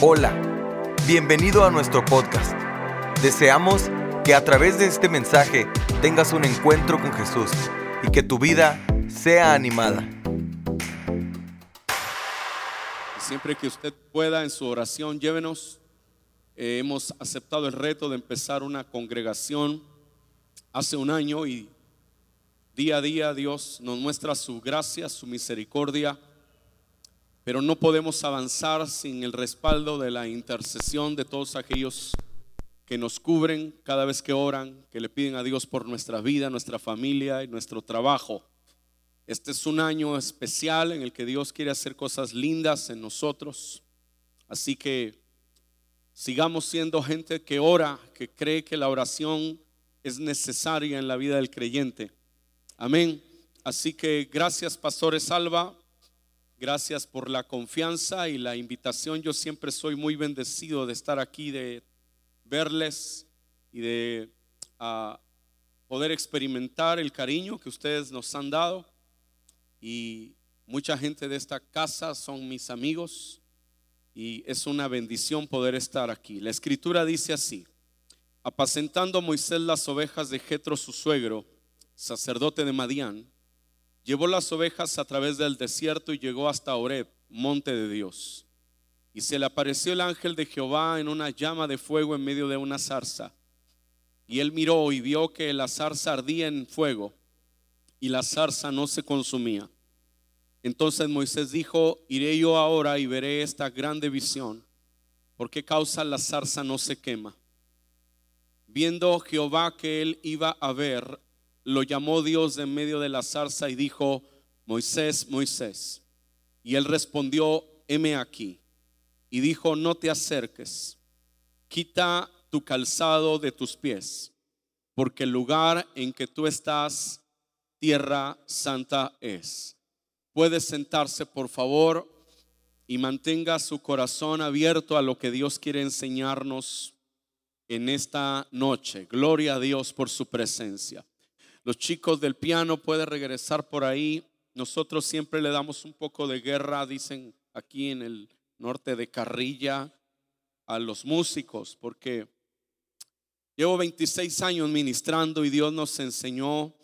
Hola, bienvenido a nuestro podcast. Deseamos que a través de este mensaje tengas un encuentro con Jesús y que tu vida sea animada. Siempre que usted pueda en su oración, llévenos. Eh, hemos aceptado el reto de empezar una congregación hace un año y día a día Dios nos muestra su gracia, su misericordia pero no podemos avanzar sin el respaldo de la intercesión de todos aquellos que nos cubren cada vez que oran, que le piden a Dios por nuestra vida, nuestra familia y nuestro trabajo. Este es un año especial en el que Dios quiere hacer cosas lindas en nosotros. Así que sigamos siendo gente que ora, que cree que la oración es necesaria en la vida del creyente. Amén. Así que gracias, Pastores Salva, Gracias por la confianza y la invitación. Yo siempre soy muy bendecido de estar aquí, de verles y de ah, poder experimentar el cariño que ustedes nos han dado. Y mucha gente de esta casa son mis amigos y es una bendición poder estar aquí. La escritura dice así, apacentando Moisés las ovejas de Jetro su suegro, sacerdote de Madián, Llevó las ovejas a través del desierto y llegó hasta Oreb, monte de Dios. Y se le apareció el ángel de Jehová en una llama de fuego en medio de una zarza. Y él miró y vio que la zarza ardía en fuego y la zarza no se consumía. Entonces Moisés dijo, iré yo ahora y veré esta grande visión. ¿Por qué causa la zarza no se quema? Viendo Jehová que él iba a ver, lo llamó Dios en medio de la zarza y dijo, Moisés, Moisés. Y él respondió, heme aquí. Y dijo, no te acerques, quita tu calzado de tus pies, porque el lugar en que tú estás, tierra santa es. Puede sentarse, por favor, y mantenga su corazón abierto a lo que Dios quiere enseñarnos en esta noche. Gloria a Dios por su presencia. Los chicos del piano pueden regresar por ahí. Nosotros siempre le damos un poco de guerra, dicen aquí en el norte de Carrilla, a los músicos, porque llevo 26 años ministrando y Dios nos enseñó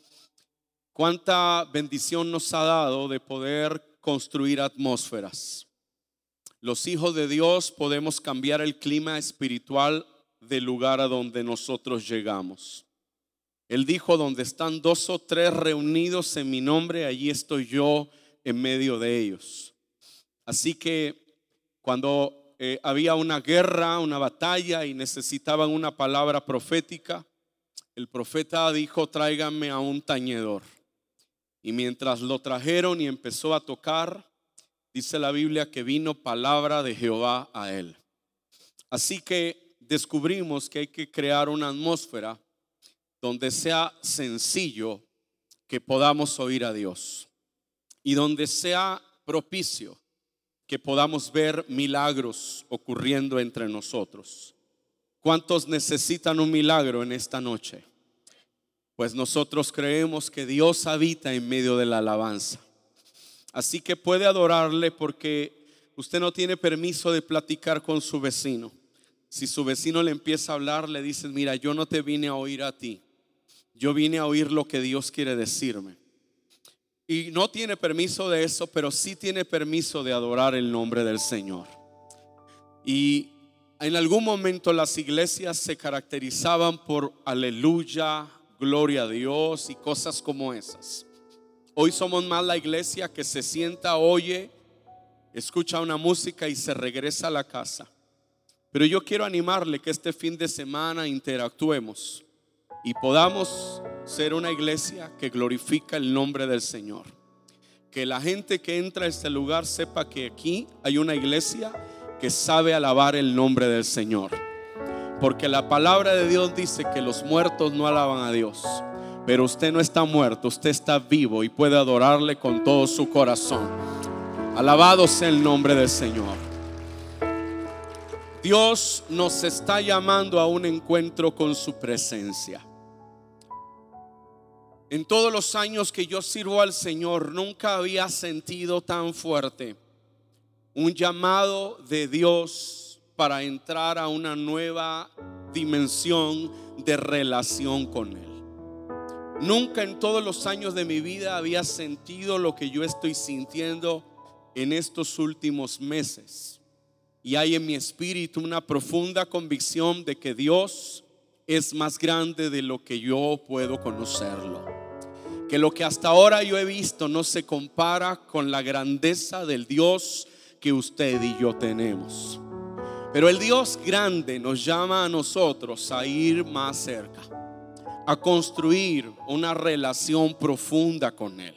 cuánta bendición nos ha dado de poder construir atmósferas. Los hijos de Dios podemos cambiar el clima espiritual del lugar a donde nosotros llegamos. Él dijo, donde están dos o tres reunidos en mi nombre, allí estoy yo en medio de ellos. Así que cuando eh, había una guerra, una batalla y necesitaban una palabra profética, el profeta dijo, tráiganme a un tañedor. Y mientras lo trajeron y empezó a tocar, dice la Biblia que vino palabra de Jehová a él. Así que descubrimos que hay que crear una atmósfera donde sea sencillo que podamos oír a Dios y donde sea propicio que podamos ver milagros ocurriendo entre nosotros. ¿Cuántos necesitan un milagro en esta noche? Pues nosotros creemos que Dios habita en medio de la alabanza. Así que puede adorarle porque usted no tiene permiso de platicar con su vecino. Si su vecino le empieza a hablar, le dices, mira, yo no te vine a oír a ti, yo vine a oír lo que Dios quiere decirme. Y no tiene permiso de eso, pero sí tiene permiso de adorar el nombre del Señor. Y en algún momento las iglesias se caracterizaban por aleluya, gloria a Dios y cosas como esas. Hoy somos más la iglesia que se sienta, oye, escucha una música y se regresa a la casa. Pero yo quiero animarle que este fin de semana interactuemos y podamos ser una iglesia que glorifica el nombre del Señor. Que la gente que entra a este lugar sepa que aquí hay una iglesia que sabe alabar el nombre del Señor. Porque la palabra de Dios dice que los muertos no alaban a Dios. Pero usted no está muerto, usted está vivo y puede adorarle con todo su corazón. Alabado sea el nombre del Señor. Dios nos está llamando a un encuentro con su presencia. En todos los años que yo sirvo al Señor, nunca había sentido tan fuerte un llamado de Dios para entrar a una nueva dimensión de relación con Él. Nunca en todos los años de mi vida había sentido lo que yo estoy sintiendo en estos últimos meses. Y hay en mi espíritu una profunda convicción de que Dios es más grande de lo que yo puedo conocerlo. Que lo que hasta ahora yo he visto no se compara con la grandeza del Dios que usted y yo tenemos. Pero el Dios grande nos llama a nosotros a ir más cerca a construir una relación profunda con Él.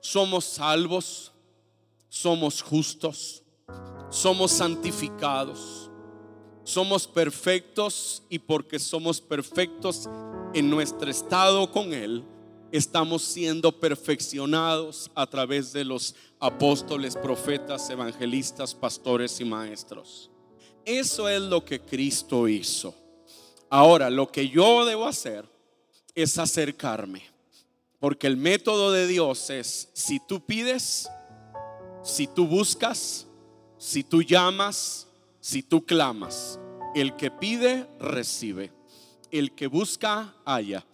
Somos salvos, somos justos, somos santificados, somos perfectos y porque somos perfectos en nuestro estado con Él, estamos siendo perfeccionados a través de los apóstoles, profetas, evangelistas, pastores y maestros. Eso es lo que Cristo hizo. Ahora, lo que yo debo hacer es acercarme. Porque el método de Dios es, si tú pides, si tú buscas, si tú llamas, si tú clamas, el que pide, recibe. El que busca, halla.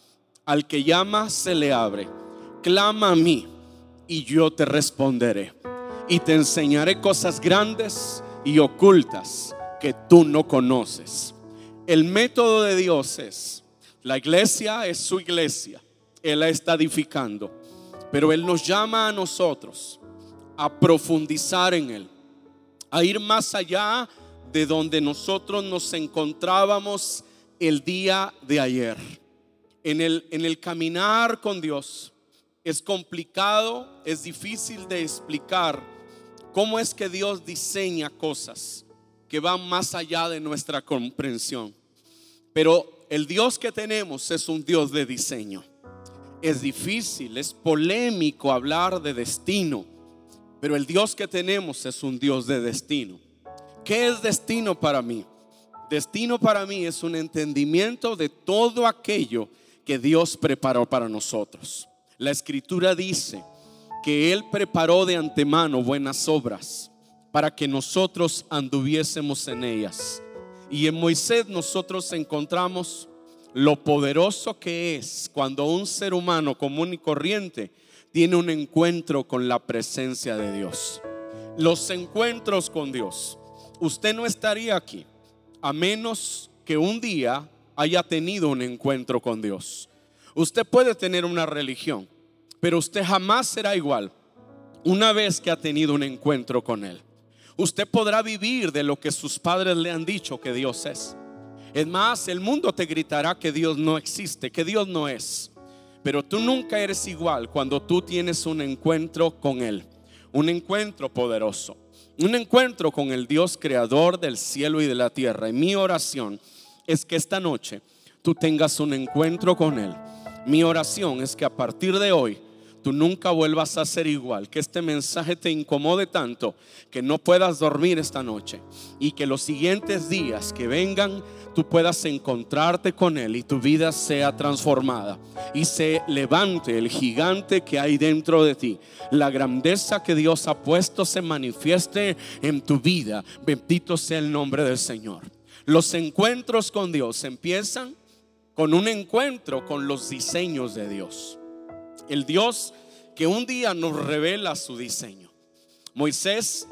Al que llama, se le abre. Clama a mí y yo te responderé. Y te enseñaré cosas grandes y ocultas que tú no conoces. El método de Dios es, la iglesia es su iglesia. Él la está edificando. Pero Él nos llama a nosotros a profundizar en Él. A ir más allá de donde nosotros nos encontrábamos el día de ayer. En el, en el caminar con Dios es complicado, es difícil de explicar cómo es que Dios diseña cosas que van más allá de nuestra comprensión. Pero el Dios que tenemos es un Dios de diseño. Es difícil, es polémico hablar de destino, pero el Dios que tenemos es un Dios de destino. ¿Qué es destino para mí? Destino para mí es un entendimiento de todo aquello que Dios preparó para nosotros. La escritura dice que Él preparó de antemano buenas obras para que nosotros anduviésemos en ellas. Y en Moisés nosotros encontramos lo poderoso que es cuando un ser humano común y corriente tiene un encuentro con la presencia de Dios. Los encuentros con Dios. Usted no estaría aquí a menos que un día haya tenido un encuentro con Dios. Usted puede tener una religión, pero usted jamás será igual una vez que ha tenido un encuentro con Él. Usted podrá vivir de lo que sus padres le han dicho que Dios es. Es más, el mundo te gritará que Dios no existe, que Dios no es. Pero tú nunca eres igual cuando tú tienes un encuentro con Él. Un encuentro poderoso. Un encuentro con el Dios creador del cielo y de la tierra. Y mi oración es que esta noche tú tengas un encuentro con Él. Mi oración es que a partir de hoy tú nunca vuelvas a ser igual, que este mensaje te incomode tanto que no puedas dormir esta noche y que los siguientes días que vengan tú puedas encontrarte con Él y tu vida sea transformada y se levante el gigante que hay dentro de ti. La grandeza que Dios ha puesto se manifieste en tu vida. Bendito sea el nombre del Señor. Los encuentros con Dios empiezan con un encuentro con los diseños de Dios. El Dios que un día nos revela su diseño. Moisés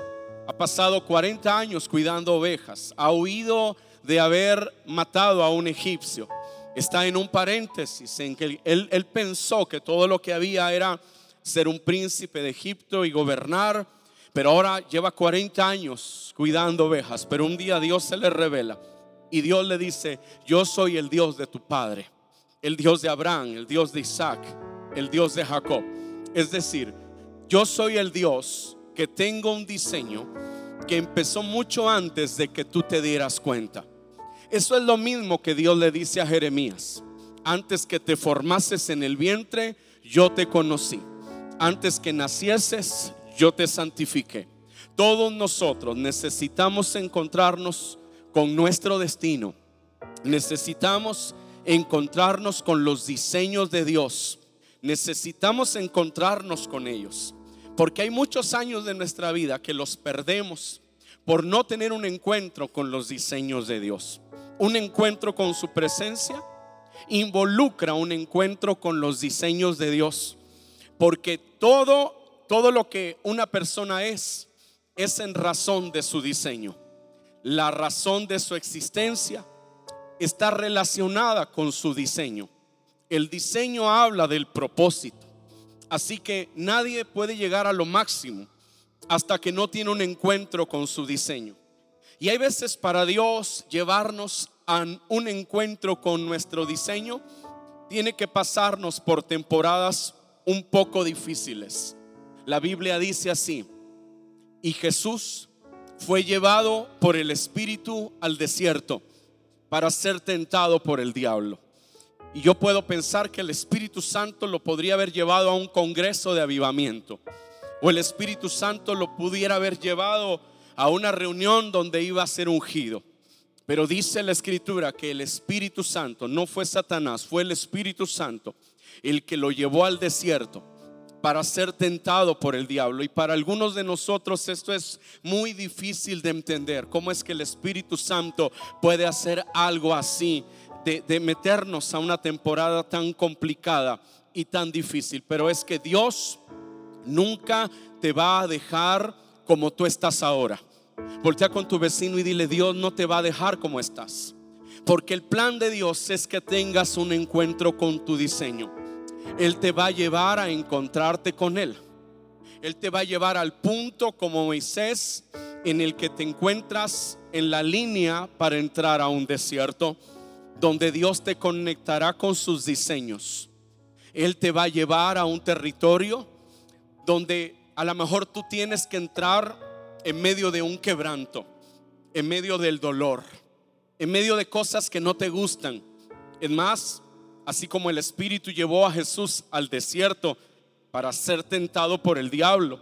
ha pasado 40 años cuidando ovejas, ha huido de haber matado a un egipcio. Está en un paréntesis en que él, él pensó que todo lo que había era ser un príncipe de Egipto y gobernar, pero ahora lleva 40 años cuidando ovejas, pero un día Dios se le revela y Dios le dice, yo soy el Dios de tu padre, el Dios de Abraham, el Dios de Isaac el Dios de Jacob. Es decir, yo soy el Dios que tengo un diseño que empezó mucho antes de que tú te dieras cuenta. Eso es lo mismo que Dios le dice a Jeremías. Antes que te formases en el vientre, yo te conocí. Antes que nacieses, yo te santifiqué. Todos nosotros necesitamos encontrarnos con nuestro destino. Necesitamos encontrarnos con los diseños de Dios necesitamos encontrarnos con ellos. Porque hay muchos años de nuestra vida que los perdemos por no tener un encuentro con los diseños de Dios. Un encuentro con su presencia involucra un encuentro con los diseños de Dios, porque todo todo lo que una persona es es en razón de su diseño. La razón de su existencia está relacionada con su diseño. El diseño habla del propósito. Así que nadie puede llegar a lo máximo hasta que no tiene un encuentro con su diseño. Y hay veces para Dios llevarnos a un encuentro con nuestro diseño, tiene que pasarnos por temporadas un poco difíciles. La Biblia dice así, y Jesús fue llevado por el Espíritu al desierto para ser tentado por el diablo. Y yo puedo pensar que el Espíritu Santo lo podría haber llevado a un congreso de avivamiento. O el Espíritu Santo lo pudiera haber llevado a una reunión donde iba a ser ungido. Pero dice la Escritura que el Espíritu Santo no fue Satanás, fue el Espíritu Santo el que lo llevó al desierto para ser tentado por el diablo. Y para algunos de nosotros esto es muy difícil de entender. ¿Cómo es que el Espíritu Santo puede hacer algo así? De, meternos a una temporada tan complicada y tan difícil. Pero es que Dios nunca te va a dejar como tú estás ahora. Voltea con tu vecino y dile, Dios no te va a dejar como estás. Porque el plan de Dios es que tengas un encuentro con tu diseño. Él te va a llevar a encontrarte con Él. Él te va a llevar al punto como Moisés en el que te encuentras en la línea para entrar a un desierto donde Dios te conectará con sus diseños. Él te va a llevar a un territorio donde a lo mejor tú tienes que entrar en medio de un quebranto, en medio del dolor, en medio de cosas que no te gustan. Es más, así como el Espíritu llevó a Jesús al desierto para ser tentado por el diablo.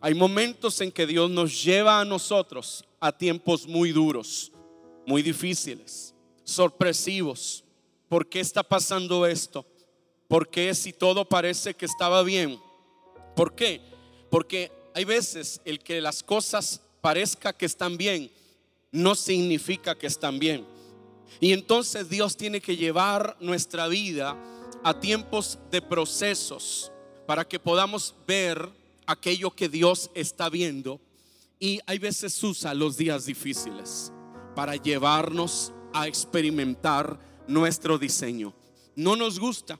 Hay momentos en que Dios nos lleva a nosotros a tiempos muy duros, muy difíciles, sorpresivos. ¿Por qué está pasando esto? ¿Por qué si todo parece que estaba bien? ¿Por qué? Porque hay veces el que las cosas parezca que están bien no significa que están bien. Y entonces Dios tiene que llevar nuestra vida a tiempos de procesos para que podamos ver aquello que Dios está viendo. Y hay veces usa los días difíciles para llevarnos a experimentar nuestro diseño. No nos gusta,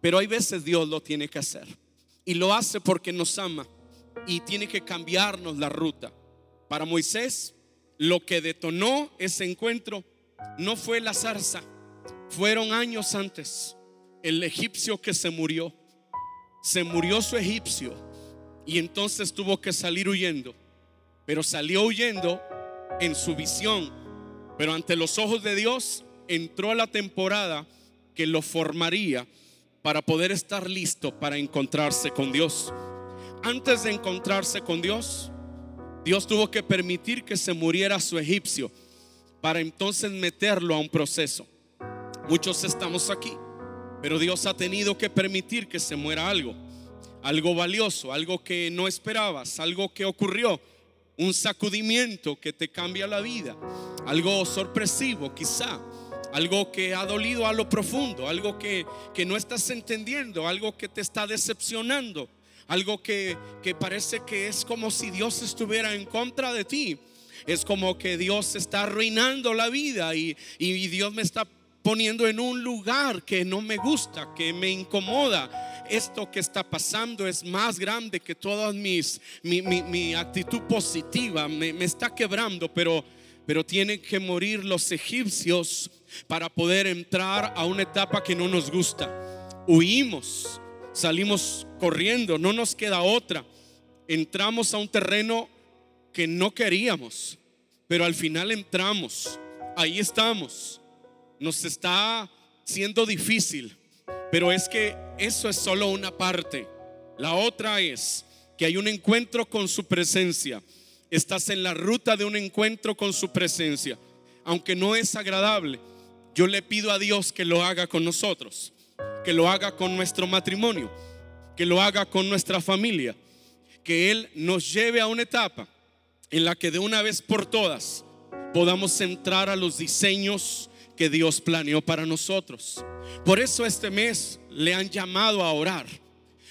pero hay veces Dios lo tiene que hacer. Y lo hace porque nos ama y tiene que cambiarnos la ruta. Para Moisés, lo que detonó ese encuentro no fue la zarza, fueron años antes. El egipcio que se murió, se murió su egipcio y entonces tuvo que salir huyendo. Pero salió huyendo en su visión. Pero ante los ojos de Dios entró a la temporada que lo formaría para poder estar listo para encontrarse con Dios. Antes de encontrarse con Dios, Dios tuvo que permitir que se muriera su egipcio para entonces meterlo a un proceso. Muchos estamos aquí, pero Dios ha tenido que permitir que se muera algo, algo valioso, algo que no esperabas, algo que ocurrió, un sacudimiento que te cambia la vida, algo sorpresivo quizá, algo que ha dolido a lo profundo, algo que, que no estás entendiendo, algo que te está decepcionando, algo que, que parece que es como si Dios estuviera en contra de ti. Es como que Dios está arruinando la vida y, Dios me está poniendo en un lugar que no me gusta, que me incomoda. Esto que está pasando es más grande que toda mis, mi, actitud positiva, me, está quebrando, pero, pero tienen que morir los egipcios para poder entrar a una etapa que no nos gusta. Huimos, salimos corriendo, no nos queda otra. Entramos a un terreno que no queríamos, pero al final entramos, ahí estamos. Nos está siendo difícil, pero es que eso es solo una parte. La otra es que hay un encuentro con su presencia. Estás en la ruta de un encuentro con su presencia. Aunque no es agradable, yo le pido a Dios que lo haga con nosotros, que lo haga con nuestro matrimonio, que lo haga con nuestra familia, que Él nos lleve a una etapa en la que de una vez por todas podamos entrar a los diseños que Dios planeó para nosotros. Por eso este mes le han llamado a orar.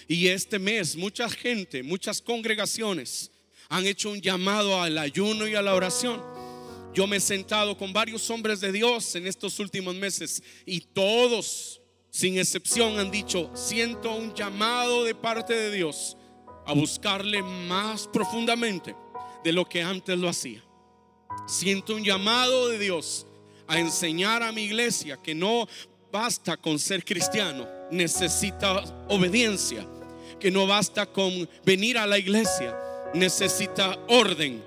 Y este mes mucha gente, muchas congregaciones han hecho un llamado al ayuno y a la oración. Yo me he sentado con varios hombres de Dios en estos últimos meses y todos, sin excepción, han dicho, siento un llamado de parte de Dios a buscarle más profundamente de lo que antes lo hacía. Siento un llamado de Dios a enseñar a mi iglesia que no basta con ser cristiano, necesita obediencia, que no basta con venir a la iglesia, necesita orden.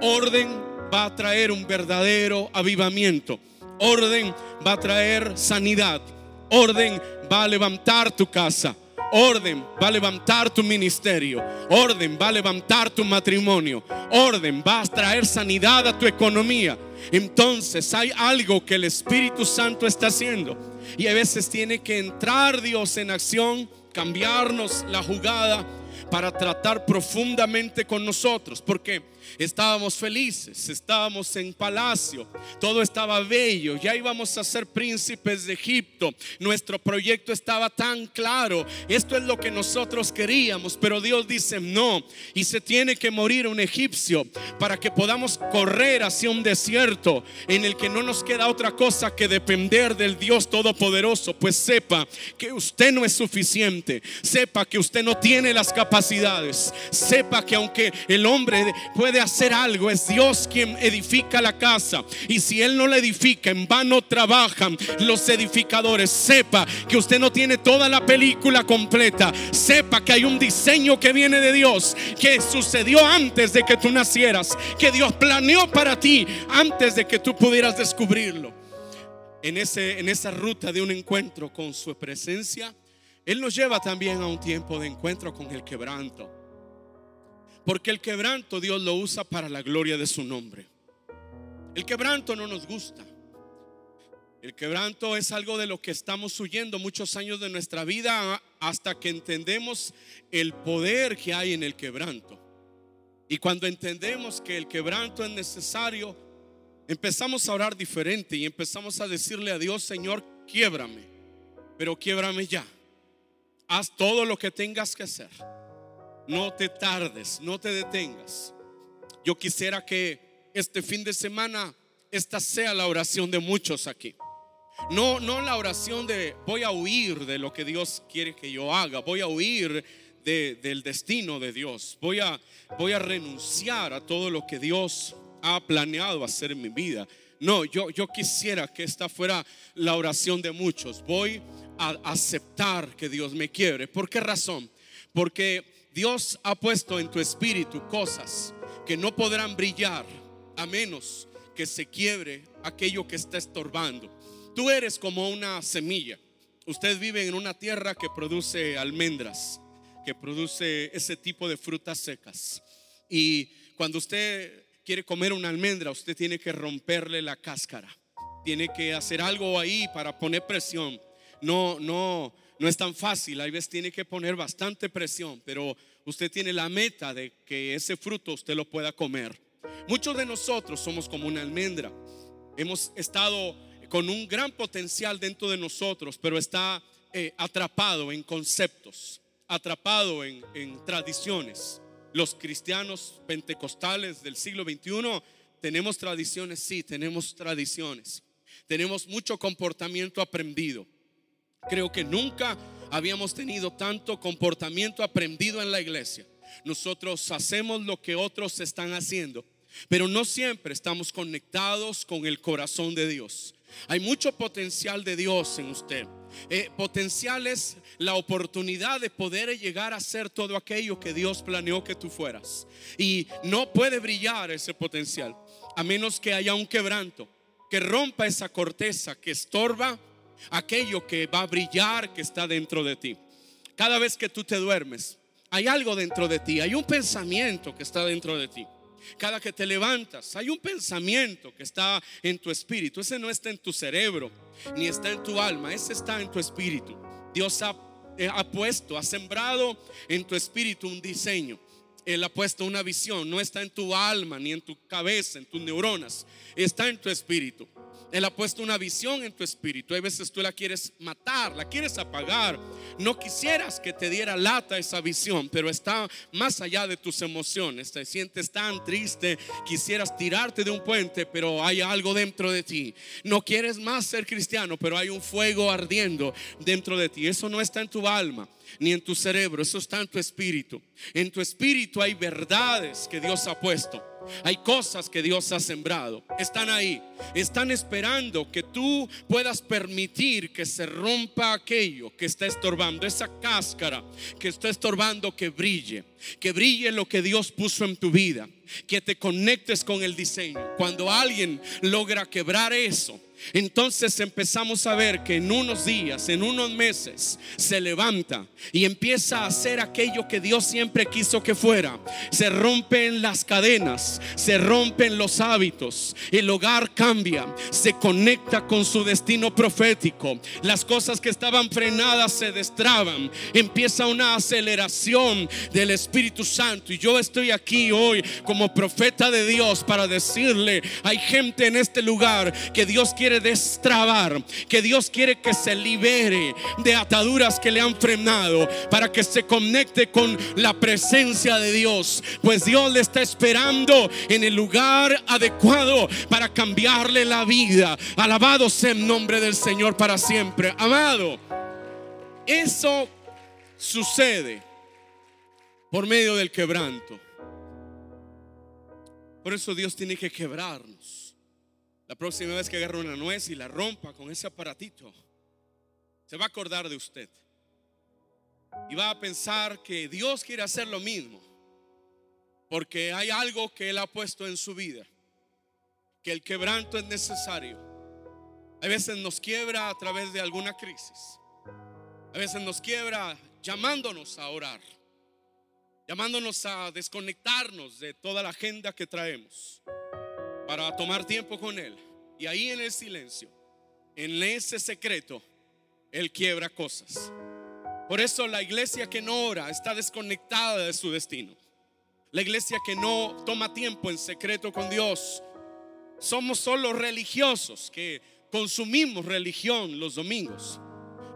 Orden va a traer un verdadero avivamiento. Orden va a traer sanidad. Orden va a levantar tu casa. Orden va a levantar tu ministerio. Orden va a levantar tu matrimonio. Orden va a traer sanidad a tu economía. Entonces hay algo que el Espíritu Santo está haciendo. Y a veces tiene que entrar Dios en acción, cambiarnos la jugada para tratar profundamente con nosotros. Porque estábamos felices, estábamos en palacio, todo estaba bello, ya íbamos a ser príncipes de Egipto, nuestro proyecto estaba tan claro, esto es lo que nosotros queríamos, pero Dios dice no, y se tiene que morir un egipcio para que podamos correr hacia un desierto en el que no nos queda otra cosa que depender del Dios Todopoderoso, pues sepa que usted no es suficiente, sepa que usted no tiene las capacidades, sepa que aunque el hombre puede hacer algo, es Dios quien edifica la casa. Y si Él no la edifica, en vano trabajan los edificadores. Sepa que usted no tiene toda la película completa. Sepa que hay un diseño que viene de Dios, que sucedió antes de que tú nacieras, que Dios planeó para ti antes de que tú pudieras descubrirlo. En, ese, en esa ruta de un encuentro con su presencia, Él nos lleva también a un tiempo de encuentro con el quebranto. Porque el quebranto Dios lo usa para la gloria de su nombre. El quebranto no nos gusta. El quebranto es algo de lo que estamos huyendo muchos años de nuestra vida hasta que entendemos el poder que hay en el quebranto. Y cuando entendemos que el quebranto es necesario, empezamos a orar diferente y empezamos a decirle a Dios, Señor, quiebrame, pero quiebrame ya. Haz todo lo que tengas que hacer. No te tardes, no te detengas. Yo quisiera que este fin de semana esta sea la oración de muchos aquí. No, no la oración de voy a huir de lo que Dios quiere que yo haga, voy a huir del destino de Dios, voy a, voy a renunciar a todo lo que Dios ha planeado hacer en mi vida. No, yo, yo quisiera que esta fuera la oración de muchos. Voy a aceptar que Dios me quiere. ¿Por qué razón? Porque Dios ha puesto en tu espíritu cosas que no podrán brillar a menos que se quiebre aquello que está estorbando. Tú eres como una semilla. Usted vive en una tierra que produce almendras, que produce ese tipo de frutas secas. Y cuando usted quiere comer una almendra, usted tiene que romperle la cáscara. Tiene que hacer algo ahí para poner presión. No, no, no es tan fácil, hay veces tiene que poner bastante presión, pero usted tiene la meta de que ese fruto usted lo pueda comer. Muchos de nosotros somos como una almendra. Hemos estado con un gran potencial dentro de nosotros, pero está eh, atrapado en conceptos, atrapado en, en tradiciones. Los cristianos pentecostales del siglo XXI tenemos tradiciones, sí, tenemos tradiciones. Tenemos mucho comportamiento aprendido Creo que nunca habíamos tenido tanto comportamiento aprendido en la iglesia. Nosotros hacemos lo que otros están haciendo, pero no siempre estamos conectados con el corazón de Dios. Hay mucho potencial de Dios en usted. Eh, potencial es la oportunidad de poder llegar a ser todo aquello que Dios planeó que tú fueras. Y no puede brillar ese potencial a menos que haya un quebranto que rompa esa corteza que estorba aquello que va a brillar que está dentro de ti. Cada vez que tú te duermes, hay algo dentro de ti, hay un pensamiento que está dentro de ti. Cada que te levantas, hay un pensamiento que está en tu espíritu. Ese no está en tu cerebro, ni está en tu alma, ese está en tu espíritu. Dios ha, eh, ha puesto, ha sembrado en tu espíritu un diseño. Él ha puesto una visión, no está en tu alma ni en tu cabeza, en tus neuronas, está en tu espíritu. Él ha puesto una visión en tu espíritu. Hay veces tú la quieres matar, la quieres apagar. No quisieras que te diera lata esa visión, pero está más allá de tus emociones. Te sientes tan triste, quisieras tirarte de un puente, pero hay algo dentro de ti. No quieres más ser cristiano, pero hay un fuego ardiendo dentro de ti. Eso no está en tu alma ni en tu cerebro, eso está en tu espíritu. En tu espíritu hay verdades que Dios ha puesto. Hay cosas que Dios ha sembrado. Están ahí. Están esperando que tú puedas permitir que se rompa aquello que está estorbando, esa cáscara que está estorbando que brille. Que brille lo que Dios puso en tu vida. Que te conectes con el diseño. Cuando alguien logra quebrar eso, entonces empezamos a ver que en unos días, en unos meses, se levanta y empieza a hacer aquello que Dios siempre quiso que fuera. Se rompen las cadenas, se rompen los hábitos, el hogar cambia, se conecta con su destino profético. Las cosas que estaban frenadas se destraban, empieza una aceleración del Espíritu Santo. Y yo estoy aquí hoy como profeta de Dios para decirle, hay gente en este lugar que Dios quiere destrabar, que Dios quiere que se libere de ataduras que le han frenado para que se conecte con la presencia de Dios. Pues Dios le está esperando en el lugar adecuado para cambiarle la vida. Alabado sea el nombre del Señor para siempre. Amado, eso sucede por medio del quebranto. Por eso Dios tiene que quebrarnos. La próxima vez que agarre una nuez y la rompa con ese aparatito, se va a acordar de usted. Y va a pensar que Dios quiere hacer lo mismo. Porque hay algo que Él ha puesto en su vida. Que el quebranto es necesario. A veces nos quiebra a través de alguna crisis. A veces nos quiebra llamándonos a orar. Llamándonos a desconectarnos de toda la agenda que traemos para tomar tiempo con Él. Y ahí en el silencio, en ese secreto, Él quiebra cosas. Por eso la iglesia que no ora está desconectada de su destino. La iglesia que no toma tiempo en secreto con Dios. Somos solo religiosos que consumimos religión los domingos.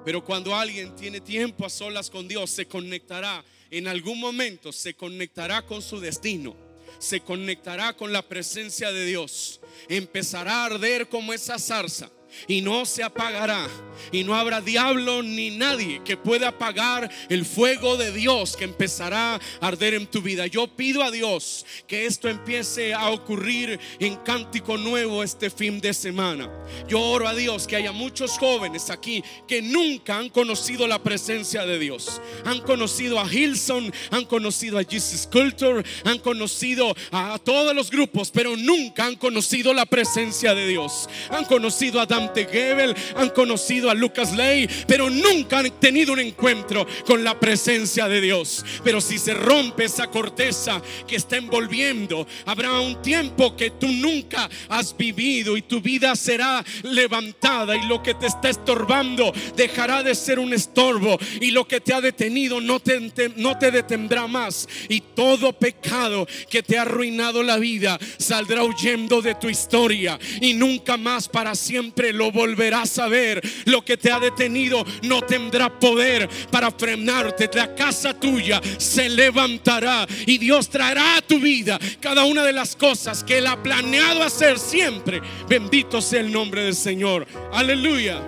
Pero cuando alguien tiene tiempo a solas con Dios, se conectará, en algún momento se conectará con su destino se conectará con la presencia de Dios. Empezará a arder como esa zarza y no se apagará. Y no habrá diablo ni nadie que pueda apagar el fuego de Dios que empezará a arder en tu vida. Yo pido a Dios que esto empiece a ocurrir en cántico nuevo este fin de semana. Yo oro a Dios que haya muchos jóvenes aquí que nunca han conocido la presencia de Dios. Han conocido a Hilson, han conocido a Jesus Culture, han conocido a todos los grupos, pero nunca han conocido la presencia de Dios. Han conocido a Dan Gebel, han conocido a Lucas Ley, pero nunca han tenido un encuentro con la presencia de Dios. Pero si se rompe esa corteza que está envolviendo, habrá un tiempo que tú nunca has vivido y tu vida será levantada y lo que te está estorbando dejará de ser un estorbo y lo que te ha detenido no te, no te detendrá más y todo pecado que te ha arruinado la vida saldrá huyendo de tu historia y nunca más para siempre lo volverás a ver. Lo que te ha detenido no tendrá poder para frenarte. La casa tuya se levantará y Dios traerá a tu vida cada una de las cosas que Él ha planeado hacer siempre. Bendito sea el nombre del Señor. Aleluya.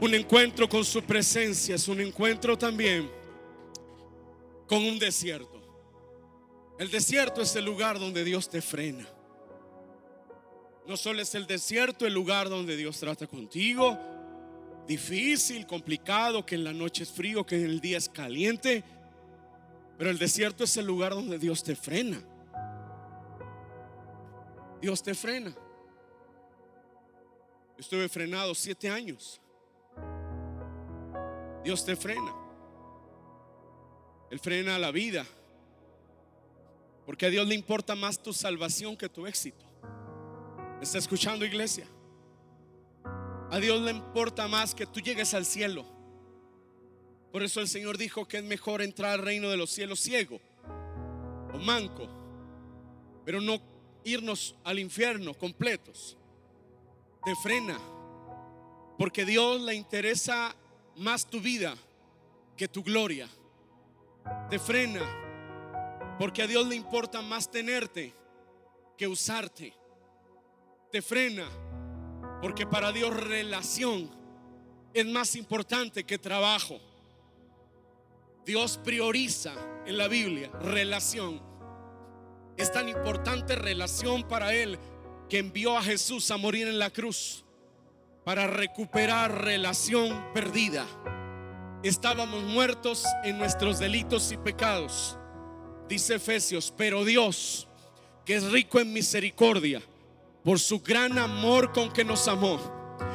Un encuentro con su presencia es un encuentro también con un desierto. El desierto es el lugar donde Dios te frena. No solo es el desierto el lugar donde Dios trata contigo, difícil, complicado, que en la noche es frío, que en el día es caliente, pero el desierto es el lugar donde Dios te frena. Dios te frena. estuve frenado siete años. Dios te frena. Él frena la vida. Porque a Dios le importa más tu salvación que tu éxito está escuchando iglesia? A Dios le importa más que tú llegues al cielo. Por eso el Señor dijo que es mejor entrar al reino de los cielos ciego o manco, pero no irnos al infierno completos. Te frena, porque Dios le interesa más tu vida que tu gloria. Te frena, porque a Dios le importa más tenerte que usarte. Te frena, porque para Dios relación es más importante que trabajo. Dios prioriza en la Biblia relación. Es tan importante relación para Él que envió a Jesús a morir en la cruz para recuperar relación perdida. Estábamos muertos en nuestros delitos y pecados, dice Efesios, pero Dios, que es rico en misericordia, por su gran amor con que nos amó,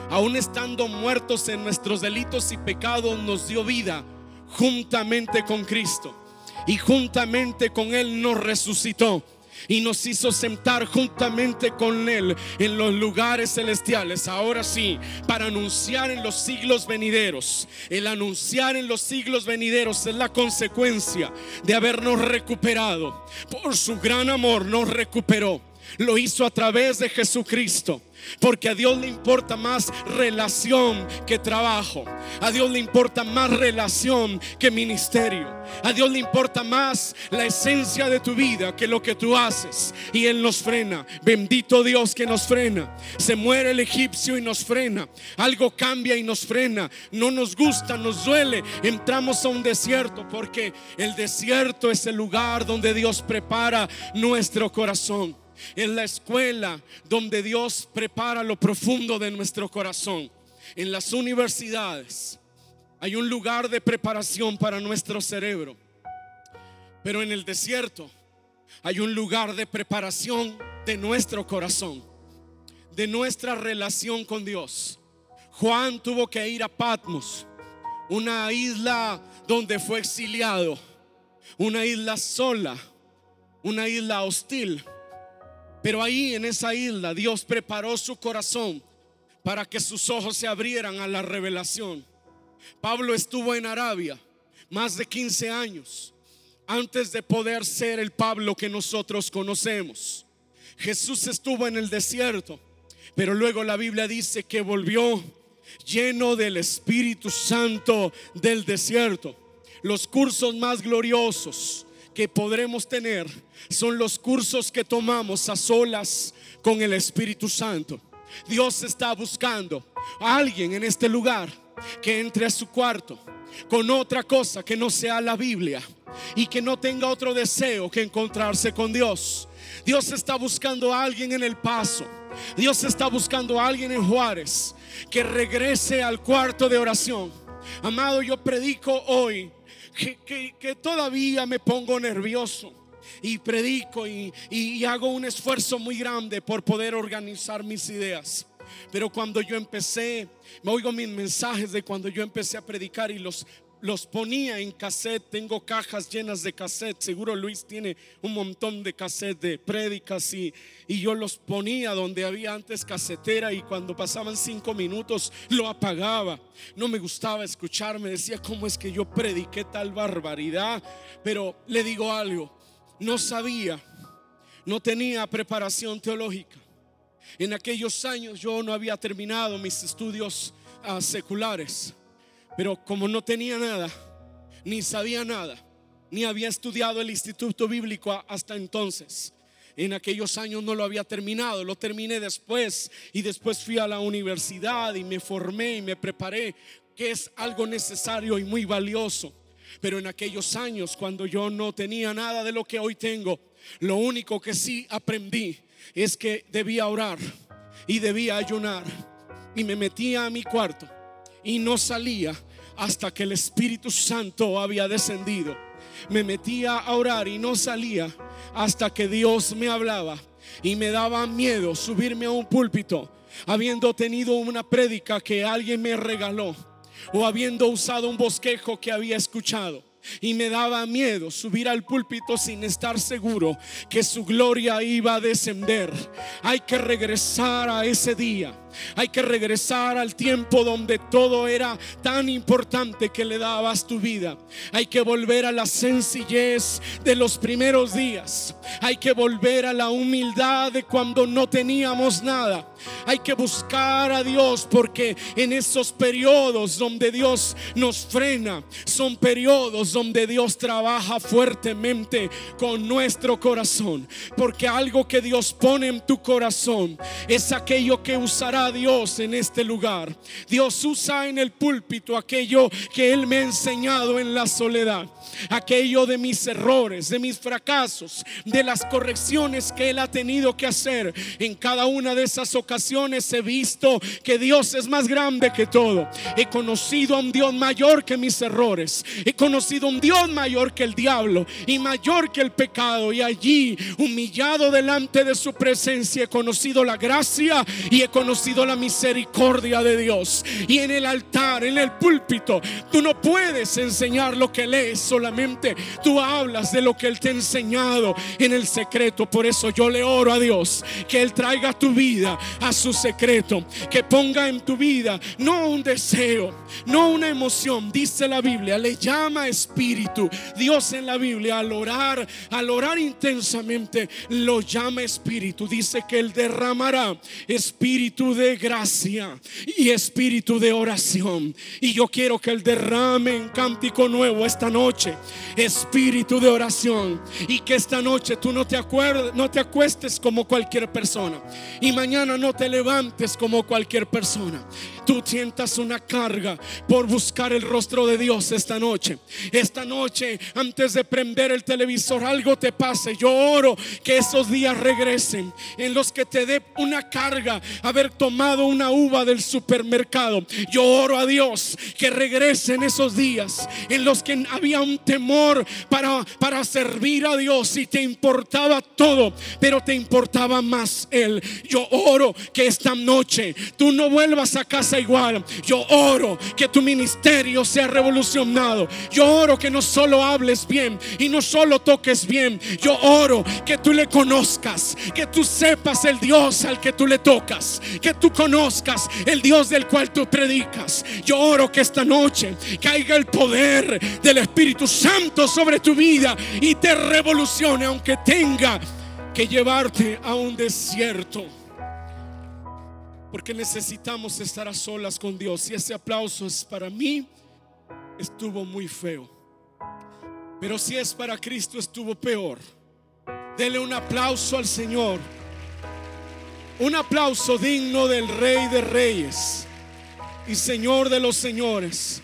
aun estando muertos en nuestros delitos y pecados, nos dio vida juntamente con Cristo y juntamente con Él nos resucitó y nos hizo sentar juntamente con Él en los lugares celestiales. Ahora sí, para anunciar en los siglos venideros. El anunciar en los siglos venideros es la consecuencia de habernos recuperado. Por su gran amor nos recuperó. Lo hizo a través de Jesucristo. Porque a Dios le importa más relación que trabajo. A Dios le importa más relación que ministerio. A Dios le importa más la esencia de tu vida que lo que tú haces. Y Él nos frena. Bendito Dios que nos frena. Se muere el egipcio y nos frena. Algo cambia y nos frena. No nos gusta, nos duele. Entramos a un desierto porque el desierto es el lugar donde Dios prepara nuestro corazón en la escuela donde Dios prepara lo profundo de nuestro corazón. En las universidades hay un lugar de preparación para nuestro cerebro. Pero en el desierto hay un lugar de preparación de nuestro corazón, de nuestra relación con Dios. Juan tuvo que ir a Patmos, una isla donde fue exiliado, una isla sola, una isla hostil pero ahí en esa isla Dios preparó su corazón para que sus ojos se abrieran a la revelación. Pablo estuvo en Arabia más de 15 años antes de poder ser el Pablo que nosotros conocemos. Jesús estuvo en el desierto, pero luego la Biblia dice que volvió lleno del Espíritu Santo del desierto. Los cursos más gloriosos que podremos tener son los cursos que tomamos a solas con el Espíritu Santo. Dios está buscando a alguien en este lugar que entre a su cuarto con otra cosa que no sea la Biblia y que no tenga otro deseo que encontrarse con Dios. Dios está buscando a alguien en el paso. Dios está buscando a alguien en Juárez que regrese al cuarto de oración. Amado, yo predico hoy que, todavía me pongo nervioso y predico y, y, hago un esfuerzo muy grande por poder organizar mis ideas. Pero cuando yo empecé, me oigo mis mensajes de cuando yo empecé a predicar y los los ponía en cassette. Tengo cajas llenas de cassette. Seguro Luis tiene un montón de cassette de prédicas y, y yo los ponía donde había antes casetera y cuando pasaban cinco minutos lo apagaba. No me gustaba escucharme. Decía, ¿cómo es que yo prediqué tal barbaridad? Pero le digo algo, no sabía, no tenía preparación teológica. En aquellos años yo no había terminado mis estudios ah, seculares. Pero como no tenía nada, ni sabía nada, ni había estudiado el instituto bíblico hasta entonces, en aquellos años no lo había terminado, lo terminé después y después fui a la universidad y me formé y me preparé, que es algo necesario y muy valioso. Pero en aquellos años, cuando yo no tenía nada de lo que hoy tengo, lo único que sí aprendí es que debía orar y debía ayunar. Y me metía a mi cuarto y no salía hasta que el Espíritu Santo había descendido. Me metía a orar y no salía hasta que Dios me hablaba y me daba miedo subirme a un púlpito habiendo tenido una prédica que alguien me regaló o habiendo usado un bosquejo que había escuchado. y me daba miedo subir al púlpito sin estar seguro que su gloria iba a descender. Hay que regresar a ese día. Hay que regresar al tiempo donde todo era tan importante que le dabas tu vida. Hay que volver a la sencillez de los primeros días. Hay que volver a la humildad de cuando no teníamos nada. Hay que buscar a Dios porque en esos periodos donde Dios nos frena, son periodos donde Dios trabaja fuertemente con nuestro corazón. Porque algo que Dios pone en tu corazón es aquello que usará Dios en este lugar. Dios usa en el púlpito aquello que Él me ha enseñado en la soledad. Aquello de mis errores, de mis fracasos, de las correcciones que Él ha tenido que hacer. En cada una de esas ocasiones he visto que Dios es más grande que todo. He conocido a un Dios mayor que mis errores. He conocido a un Dios mayor que el diablo y mayor que el pecado. Y allí, humillado delante de su presencia, he conocido la gracia y he conocido la misericordia de Dios. Y en el altar, en el púlpito, tú no puedes enseñar lo que lees solamente. Tú hablas de lo que Él te ha enseñado en el secreto. Por eso yo le oro a Dios que Él traiga tu vida a su secreto. Que ponga en tu vida no un deseo, no una emoción. Dice la Biblia, le llama espíritu. Dios en la Biblia al orar, al orar intensamente, lo llama espíritu. Dice que Él derramará espíritu de gracia y espíritu de oración. Y yo quiero que Él derrame en cántico nuevo esta noche espíritu de oración y que esta noche tú no te acuerdes, no te acuestes como cualquier persona y mañana no te levantes como cualquier persona tú sientas una carga por buscar el rostro de Dios esta noche. Esta noche, antes de prender el televisor, algo te pase. Yo oro que esos días regresen en los que te dé una carga haber tomado una uva del supermercado. Yo oro a Dios que regresen esos días en los que había un temor para, para servir a Dios y te importaba todo, pero te importaba más Él. Yo oro que esta noche tú no vuelvas a casa igual. Yo oro que tu ministerio sea revolucionado. Yo oro que no solo hables bien y no solo toques bien. Yo oro que tú le conozcas, que tú sepas el Dios al que tú le tocas, tú conozcas el Dios del cual tú predicas. Yo oro que esta noche caiga el poder del Espíritu Santo sobre tu vida y te revolucione aunque tenga que llevarte a un desierto. Porque necesitamos estar a solas con Dios. Y ese aplauso es para mí, estuvo muy feo. Pero si es para Cristo, estuvo peor. Dele un aplauso al Señor. Un aplauso digno del Rey de Reyes y Señor de los Señores.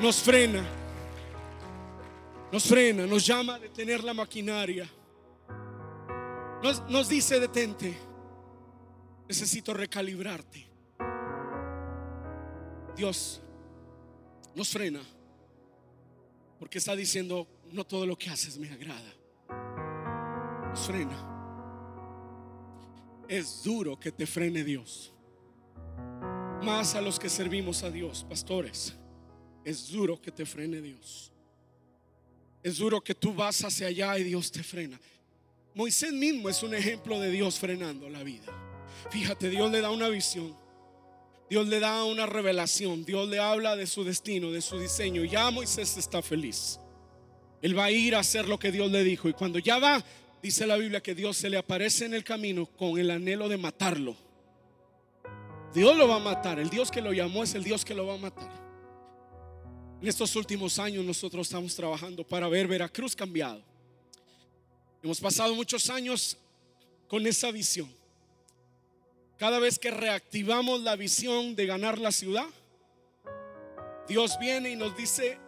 Nos frena. Nos frena, nos llama a detener la maquinaria. Nos, dice detente necesito recalibrarte. Dios nos frena porque está diciendo, no todo lo que haces me agrada. Nos frena. Es duro que te frene Dios. Más a los que servimos a Dios, pastores. Es duro que te frene Dios. Es duro que tú vas hacia allá y Dios te frena. Moisés mismo es un ejemplo de Dios frenando la vida. Fíjate, Dios le da una visión. Dios le da una revelación. Dios le habla de su destino, de su diseño. Ya Moisés está feliz. Él va a ir a hacer lo que Dios le dijo. Y cuando ya va, dice la Biblia que Dios se le aparece en el camino con el anhelo de matarlo. Dios lo va a matar. El Dios que lo llamó es el Dios que lo va a matar. En estos últimos años nosotros estamos trabajando para ver Veracruz cambiado. Hemos pasado muchos años con esa visión. Cada vez que reactivamos la visión de ganar la ciudad, Dios viene y nos dice,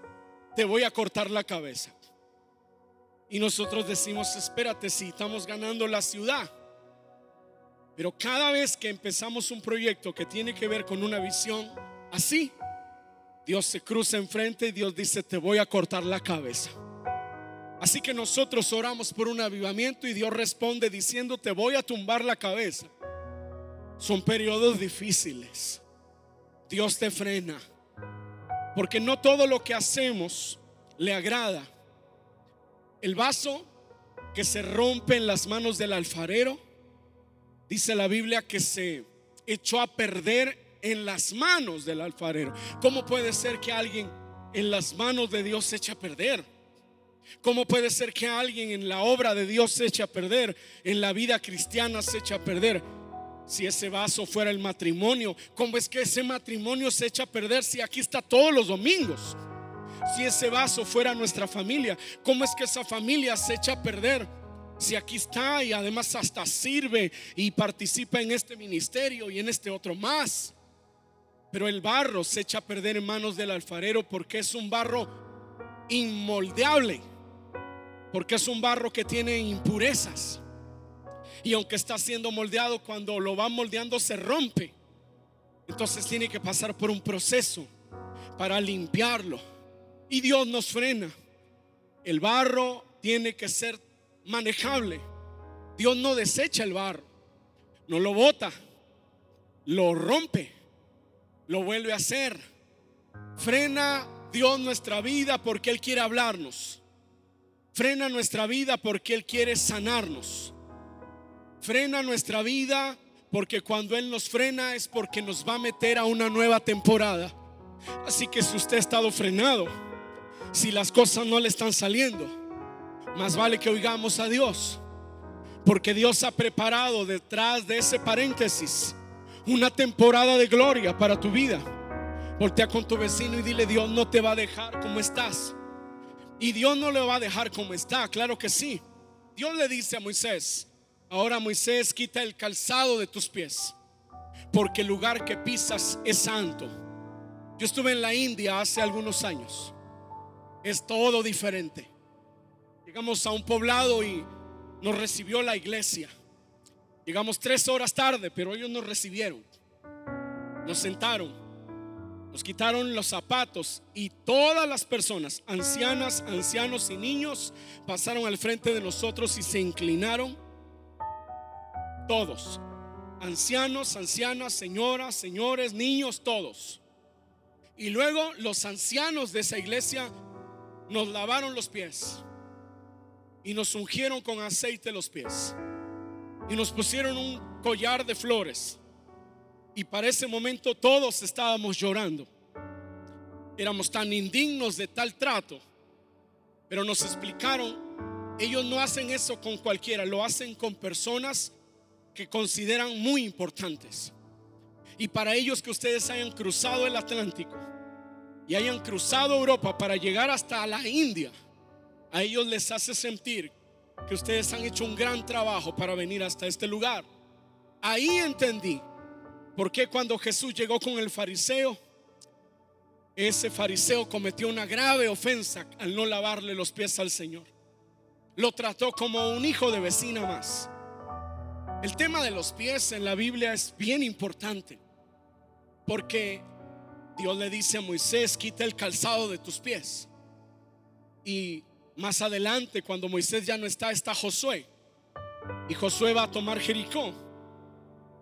te voy a cortar la cabeza. Y nosotros decimos, espérate, si estamos ganando la ciudad. Pero cada vez que empezamos un proyecto que tiene que ver con una visión así, Dios se cruza enfrente y Dios dice, te voy a cortar la cabeza. Así que nosotros oramos por un avivamiento y Dios responde diciendo, te voy a tumbar la cabeza. Son periodos difíciles. Dios te frena. Porque no todo lo que hacemos le agrada. El vaso que se rompe en las manos del alfarero, dice la Biblia que se echó a perder en las manos del alfarero. ¿Cómo puede ser que alguien en las manos de Dios se eche a perder? ¿Cómo puede ser que alguien en la obra de Dios se eche a perder, en la vida cristiana se eche a perder? Si ese vaso fuera el matrimonio, ¿cómo es que ese matrimonio se echa a perder si aquí está todos los domingos? Si ese vaso fuera nuestra familia, ¿cómo es que esa familia se echa a perder? Si aquí está y además hasta sirve y participa en este ministerio y en este otro más. Pero el barro se echa a perder en manos del alfarero porque es un barro inmoldeable. Porque es un barro que tiene impurezas. Y aunque está siendo moldeado, cuando lo va moldeando se rompe. Entonces tiene que pasar por un proceso para limpiarlo. Y Dios nos frena. El barro tiene que ser manejable. Dios no desecha el barro, no lo bota, lo rompe, lo vuelve a hacer. Frena Dios nuestra vida porque Él quiere hablarnos. Frena nuestra vida porque Él quiere sanarnos. Frena nuestra vida porque cuando Él nos frena es porque nos va a meter a una nueva temporada. Así que si usted ha estado frenado, si las cosas no le están saliendo, más vale que oigamos a Dios. Porque Dios ha preparado detrás de ese paréntesis una temporada de gloria para tu vida. Voltea con tu vecino y dile, Dios no te va a dejar como estás. Y Dios no le va a dejar como está, claro que sí. Dios le dice a Moisés, ahora Moisés quita el calzado de tus pies, porque el lugar que pisas es santo. Yo estuve en la India hace algunos años. Es todo diferente. Llegamos a un poblado y nos recibió la iglesia. Llegamos tres horas tarde, pero ellos nos recibieron. Nos sentaron nos quitaron los zapatos y todas las personas, ancianas, ancianos y niños, pasaron al frente de nosotros y se inclinaron. Todos, ancianos, ancianas, señoras, señores, niños, todos. Y luego los ancianos de esa iglesia nos lavaron los pies y nos ungieron con aceite los pies y nos pusieron un collar de flores y para ese momento todos estábamos llorando. Éramos tan indignos de tal trato. Pero nos explicaron, ellos no hacen eso con cualquiera, lo hacen con personas que consideran muy importantes. Y para ellos que ustedes hayan cruzado el Atlántico y hayan cruzado Europa para llegar hasta la India, a ellos les hace sentir que ustedes han hecho un gran trabajo para venir hasta este lugar. Ahí entendí porque cuando Jesús llegó con el fariseo, ese fariseo cometió una grave ofensa al no lavarle los pies al Señor? Lo trató como un hijo de vecina más. El tema de los pies en la Biblia es bien importante, porque Dios le dice a Moisés, quita el calzado de tus pies. Y más adelante, cuando Moisés ya no está, está Josué. Y Josué va a tomar Jericó.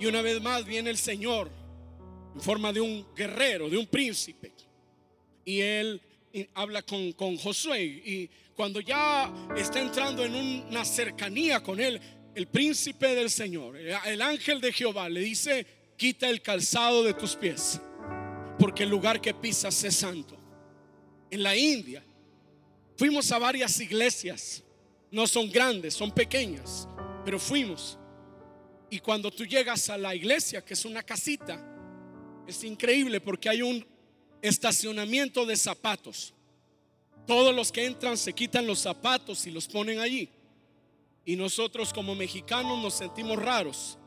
Y una vez más viene el Señor en forma de un guerrero, de un príncipe. Y él habla con, con Josué. Y cuando ya está entrando en una cercanía con él, el príncipe del Señor, el ángel de Jehová, le dice, quita el calzado de tus pies, porque el lugar que pisas es santo. En la India fuimos a varias iglesias, no son grandes, son pequeñas, pero fuimos. Y cuando tú llegas a la iglesia, que es una casita, es increíble porque hay un estacionamiento de zapatos. Todos los que entran se quitan los zapatos y los ponen allí. Y nosotros como mexicanos nos sentimos raros.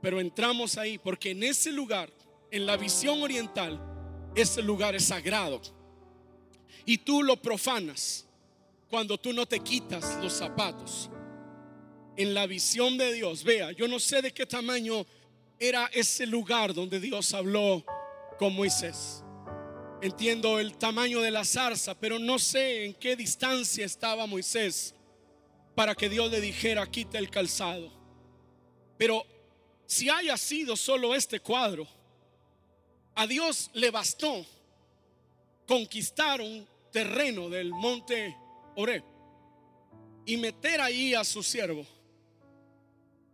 Pero entramos ahí porque en ese lugar, en la visión oriental, ese lugar es sagrado. Y tú lo profanas cuando tú no te quitas los zapatos en la visión de Dios. Vea, yo no sé de qué tamaño era ese lugar donde Dios habló con Moisés. Entiendo el tamaño de la zarza, pero no sé en qué distancia estaba Moisés para que Dios le dijera, quita el calzado. Pero si haya sido solo este cuadro, a Dios le bastó conquistar un terreno del monte Oré y meter ahí a su siervo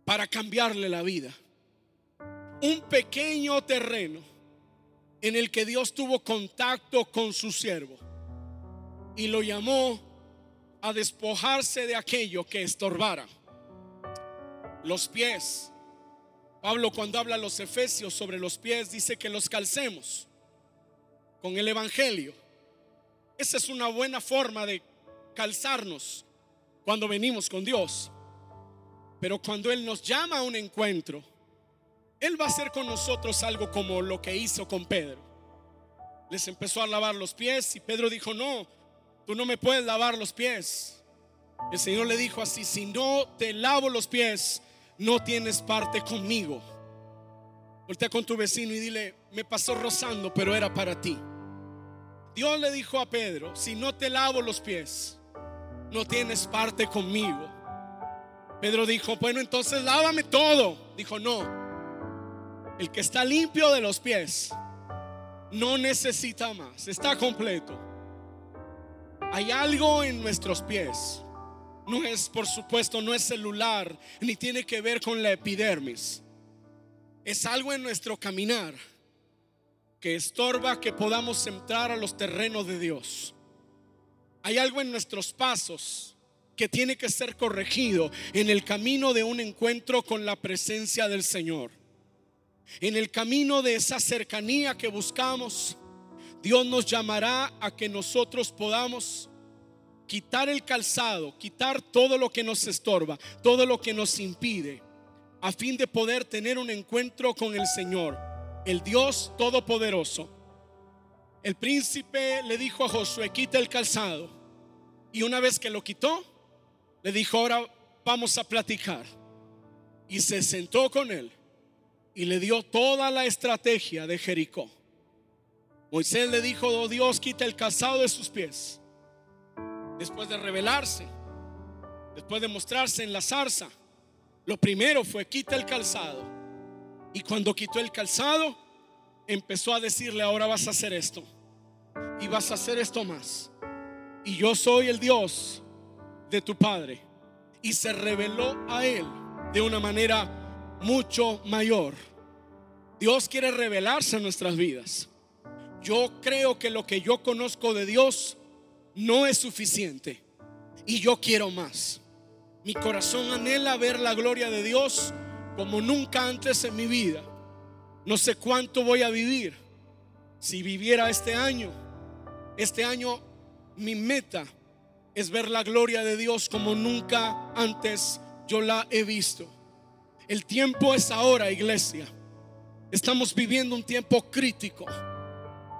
para cambiarle la vida. Un pequeño terreno en el que Dios tuvo contacto con su siervo y lo llamó a despojarse de aquello que estorbara. Los pies. Pablo cuando habla a los efesios sobre los pies dice que los calcemos con el Evangelio. Esa es una buena forma de calzarnos cuando venimos con Dios. Pero cuando Él nos llama a un encuentro, Él va a hacer con nosotros algo como lo que hizo con Pedro. Les empezó a lavar los pies y Pedro dijo, no, tú no me puedes lavar los pies. El Señor le dijo así, si no te lavo los pies, no tienes parte conmigo. Voltea con tu vecino y dile, me pasó rozando, pero era para ti. Dios le dijo a Pedro, si no te lavo los pies, no tienes parte conmigo. Pedro dijo, bueno, entonces lávame todo. Dijo, no. El que está limpio de los pies no necesita más, está completo. Hay algo en nuestros pies. No es, por supuesto, no es celular, ni tiene que ver con la epidermis. Es algo en nuestro caminar que estorba que podamos entrar a los terrenos de Dios. Hay algo en nuestros pasos que tiene que ser corregido en el camino de un encuentro con la presencia del Señor. En el camino de esa cercanía que buscamos, Dios nos llamará a que nosotros podamos quitar el calzado, quitar todo lo que nos estorba, todo lo que nos impide, a fin de poder tener un encuentro con el Señor, el Dios Todopoderoso. El príncipe le dijo a Josué, quita el calzado. Y una vez que lo quitó, le dijo, ahora vamos a platicar. Y se sentó con él y le dio toda la estrategia de Jericó. Moisés le dijo, oh Dios, quita el calzado de sus pies. Después de revelarse, después de mostrarse en la zarza, lo primero fue quita el calzado. Y cuando quitó el calzado, empezó a decirle, ahora vas a hacer esto. Y vas a hacer esto más. Y yo soy el Dios de tu Padre. Y se reveló a él de una manera mucho mayor. Dios quiere revelarse en nuestras vidas. Yo creo que lo que yo conozco de Dios no es suficiente. Y yo quiero más. Mi corazón anhela ver la gloria de Dios como nunca antes en mi vida. No sé cuánto voy a vivir. Si viviera este año, este año mi meta es ver la gloria de Dios como nunca antes yo la he visto. El tiempo es ahora, iglesia. Estamos viviendo un tiempo crítico.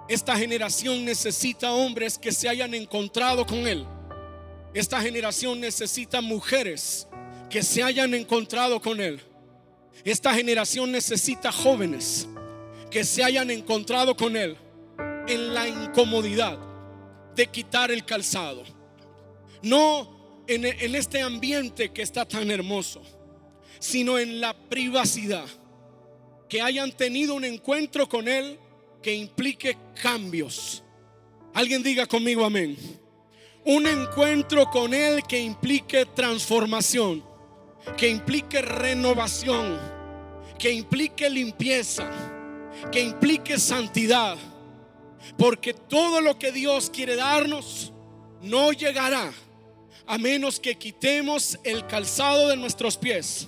Esta generación necesita hombres que se hayan encontrado con Él. Esta generación necesita mujeres que se hayan encontrado con Él. Esta generación necesita jóvenes que se hayan encontrado con Él en la incomodidad de quitar el calzado. No en, en, este ambiente que está tan hermoso, sino en la privacidad. Que hayan tenido un encuentro con Él que implique cambios. Alguien diga conmigo amén. Un encuentro con Él que implique transformación, que implique renovación, que implique limpieza, que implique santidad. Porque todo lo que Dios quiere darnos no llegará a menos que quitemos el calzado de nuestros pies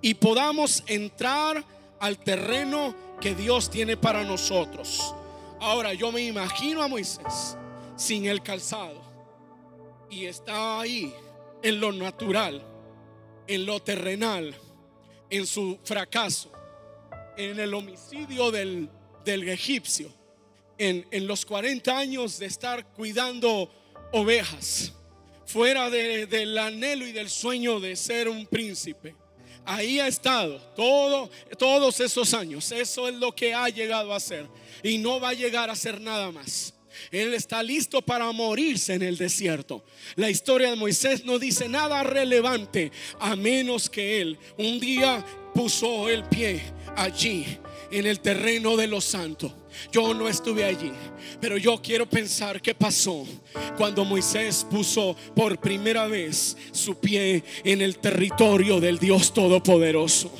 y podamos entrar al terreno que Dios tiene para nosotros. Ahora yo me imagino a Moisés sin el calzado y está ahí en lo natural, en lo terrenal en su fracaso, en el homicidio del, egipcio, en, los 40 años de estar cuidando ovejas, fuera de, del anhelo y del sueño de ser un príncipe. Ahí ha estado todo, todos esos años. Eso es lo que ha llegado a ser. Y no va a llegar a ser nada más. Él está listo para morirse en el desierto. La historia de Moisés no dice nada relevante a menos que él un día puso el pie allí en el terreno de los santos. Yo no estuve allí, pero yo quiero pensar qué pasó cuando Moisés puso por primera vez su pie en el territorio del Dios Todopoderoso.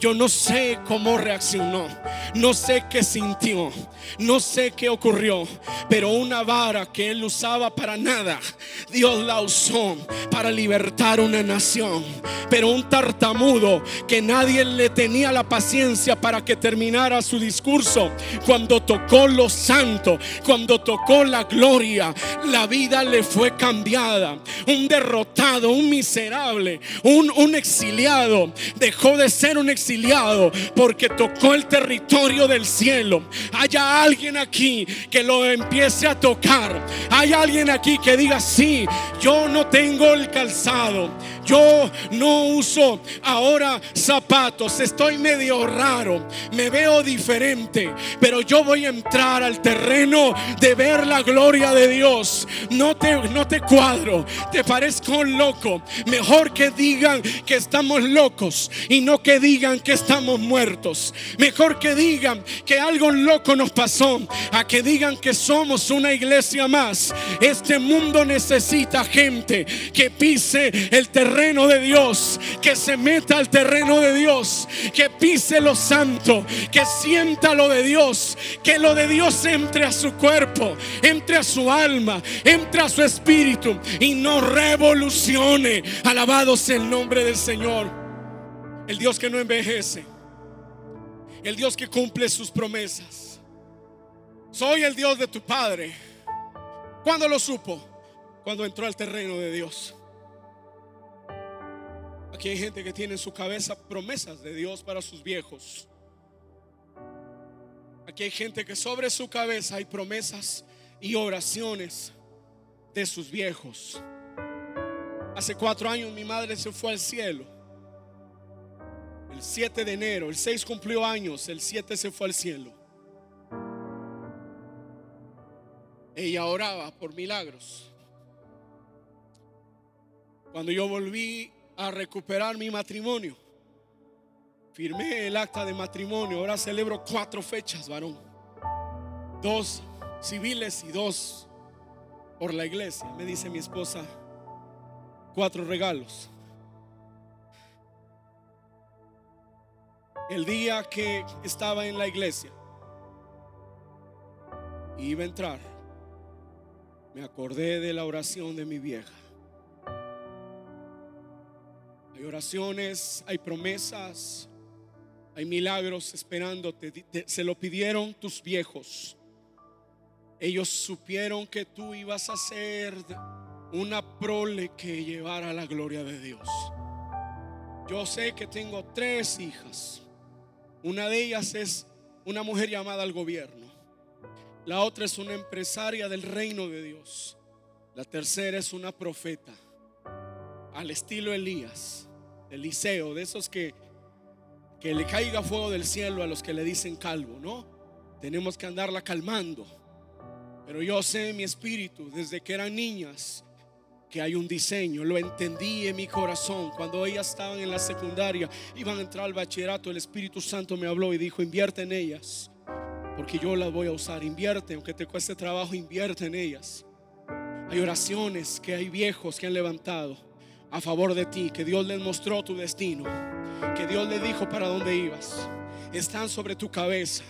Yo no sé cómo reaccionó, no sé qué sintió, no sé qué ocurrió, pero una vara que él usaba para nada, Dios la usó para libertar una nación. Pero un tartamudo que nadie le tenía la paciencia para que terminara su discurso, cuando tocó lo santo, cuando tocó la gloria, la vida le fue cambiada. Un derrotado, un miserable, un, un exiliado, dejó de ser un exiliado porque tocó el territorio del cielo. Haya alguien aquí que lo empiece a tocar. Hay alguien aquí que diga, sí, yo no tengo el calzado. Yo no uso ahora zapatos. Estoy medio raro. Me veo diferente. Pero yo voy a entrar al terreno de ver la gloria de Dios. No te, no te cuadro. Te parezco loco. Mejor que digan que estamos locos y no que digan que estamos muertos. Mejor que digan que algo loco nos pasó a que digan que somos una iglesia más. Este mundo necesita gente que pise el terreno de Dios, que se meta al terreno de Dios, que pise lo santo, que sienta lo de Dios, que lo de Dios entre a su cuerpo, entre a su alma, entre a su espíritu y no revolucione. Alabados el nombre del Señor. El Dios que no envejece. El Dios que cumple sus promesas. Soy el Dios de tu Padre. ¿Cuándo lo supo? Cuando entró al terreno de Dios. Aquí hay gente que tiene en su cabeza promesas de Dios para sus viejos. Aquí hay gente que sobre su cabeza hay promesas y oraciones de sus viejos. Hace cuatro años mi madre se fue al cielo. El 7 de enero, el 6 cumplió años, el 7 se fue al cielo. Ella oraba por milagros. Cuando yo volví a recuperar mi matrimonio, firmé el acta de matrimonio. Ahora celebro cuatro fechas, varón. Dos civiles y dos por la iglesia. Me dice mi esposa, cuatro regalos. El día que estaba en la iglesia, iba a entrar, me acordé de la oración de mi vieja. Hay oraciones, hay promesas, hay milagros esperándote. Se lo pidieron tus viejos. Ellos supieron que tú ibas a ser una prole que llevara la gloria de Dios. Yo sé que tengo tres hijas. Una de ellas es una mujer llamada al gobierno. La otra es una empresaria del reino de Dios. La tercera es una profeta al estilo Elías, Eliseo, de esos que que le caiga fuego del cielo a los que le dicen calvo, ¿no? Tenemos que andarla calmando. Pero yo sé en mi espíritu, desde que eran niñas, que hay un diseño. Lo entendí en mi corazón. Cuando ellas estaban en la secundaria, iban a entrar al bachillerato, el Espíritu Santo me habló y dijo, invierte en ellas. Porque yo las voy a usar. Invierte, aunque te cueste trabajo, invierte en ellas. Hay oraciones que hay viejos que han levantado a favor de ti, que Dios les mostró tu destino, que Dios le dijo para dónde ibas. Están sobre tu cabeza.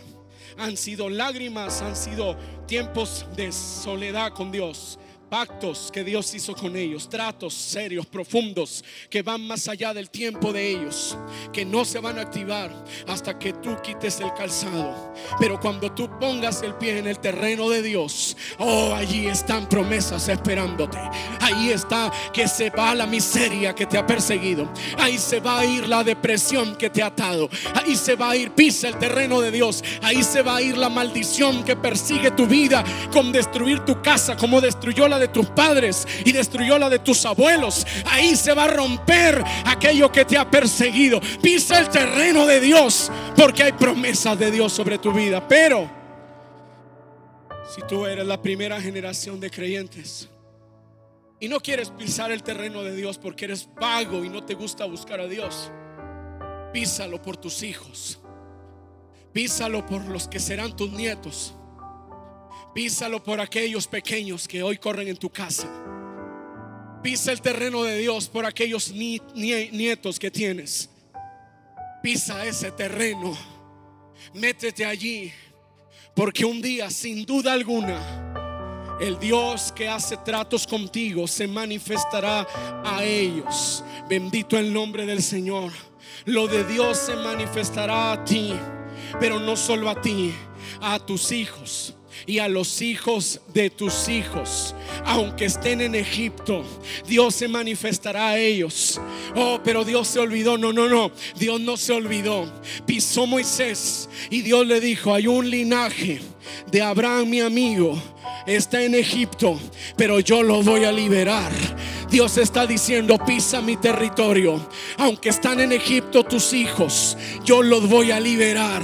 Han sido lágrimas, han sido tiempos de soledad con Dios pactos que Dios hizo con ellos, tratos serios, profundos, que van más allá del tiempo de ellos, que no se van a activar hasta que tú quites el calzado. Pero cuando tú pongas el pie en el terreno de Dios, oh, allí están promesas esperándote. Ahí está que se va la miseria que te ha perseguido. Ahí se va a ir la depresión que te ha atado. Ahí se va a ir, pisa el terreno de Dios. Ahí se va a ir la maldición que persigue tu vida con destruir tu casa como destruyó la de tus padres y destruyó la de tus abuelos. Ahí se va a romper aquello que te ha perseguido. Pisa el terreno de Dios porque hay promesas de Dios sobre tu vida. Pero si tú eres la primera generación de creyentes y no quieres pisar el terreno de Dios porque eres vago y no te gusta buscar a Dios, písalo por tus hijos. Písalo por los que serán tus nietos. Písalo por aquellos pequeños que hoy corren en tu casa. Pisa el terreno de Dios por aquellos nietos que tienes. Pisa ese terreno. Métete allí. Porque un día, sin duda alguna, el Dios que hace tratos contigo se manifestará a ellos. Bendito el nombre del Señor. Lo de Dios se manifestará a ti, pero no solo a ti, a tus hijos y a los hijos de tus hijos, aunque estén en Egipto, Dios se manifestará a ellos. Oh, pero Dios se olvidó. No, no, no. Dios no se olvidó. Pisó Moisés y Dios le dijo, hay un linaje de Abraham, mi amigo, está en Egipto, pero yo lo voy a liberar. Dios está diciendo, pisa mi territorio. Aunque están en Egipto tus hijos, yo los voy a liberar.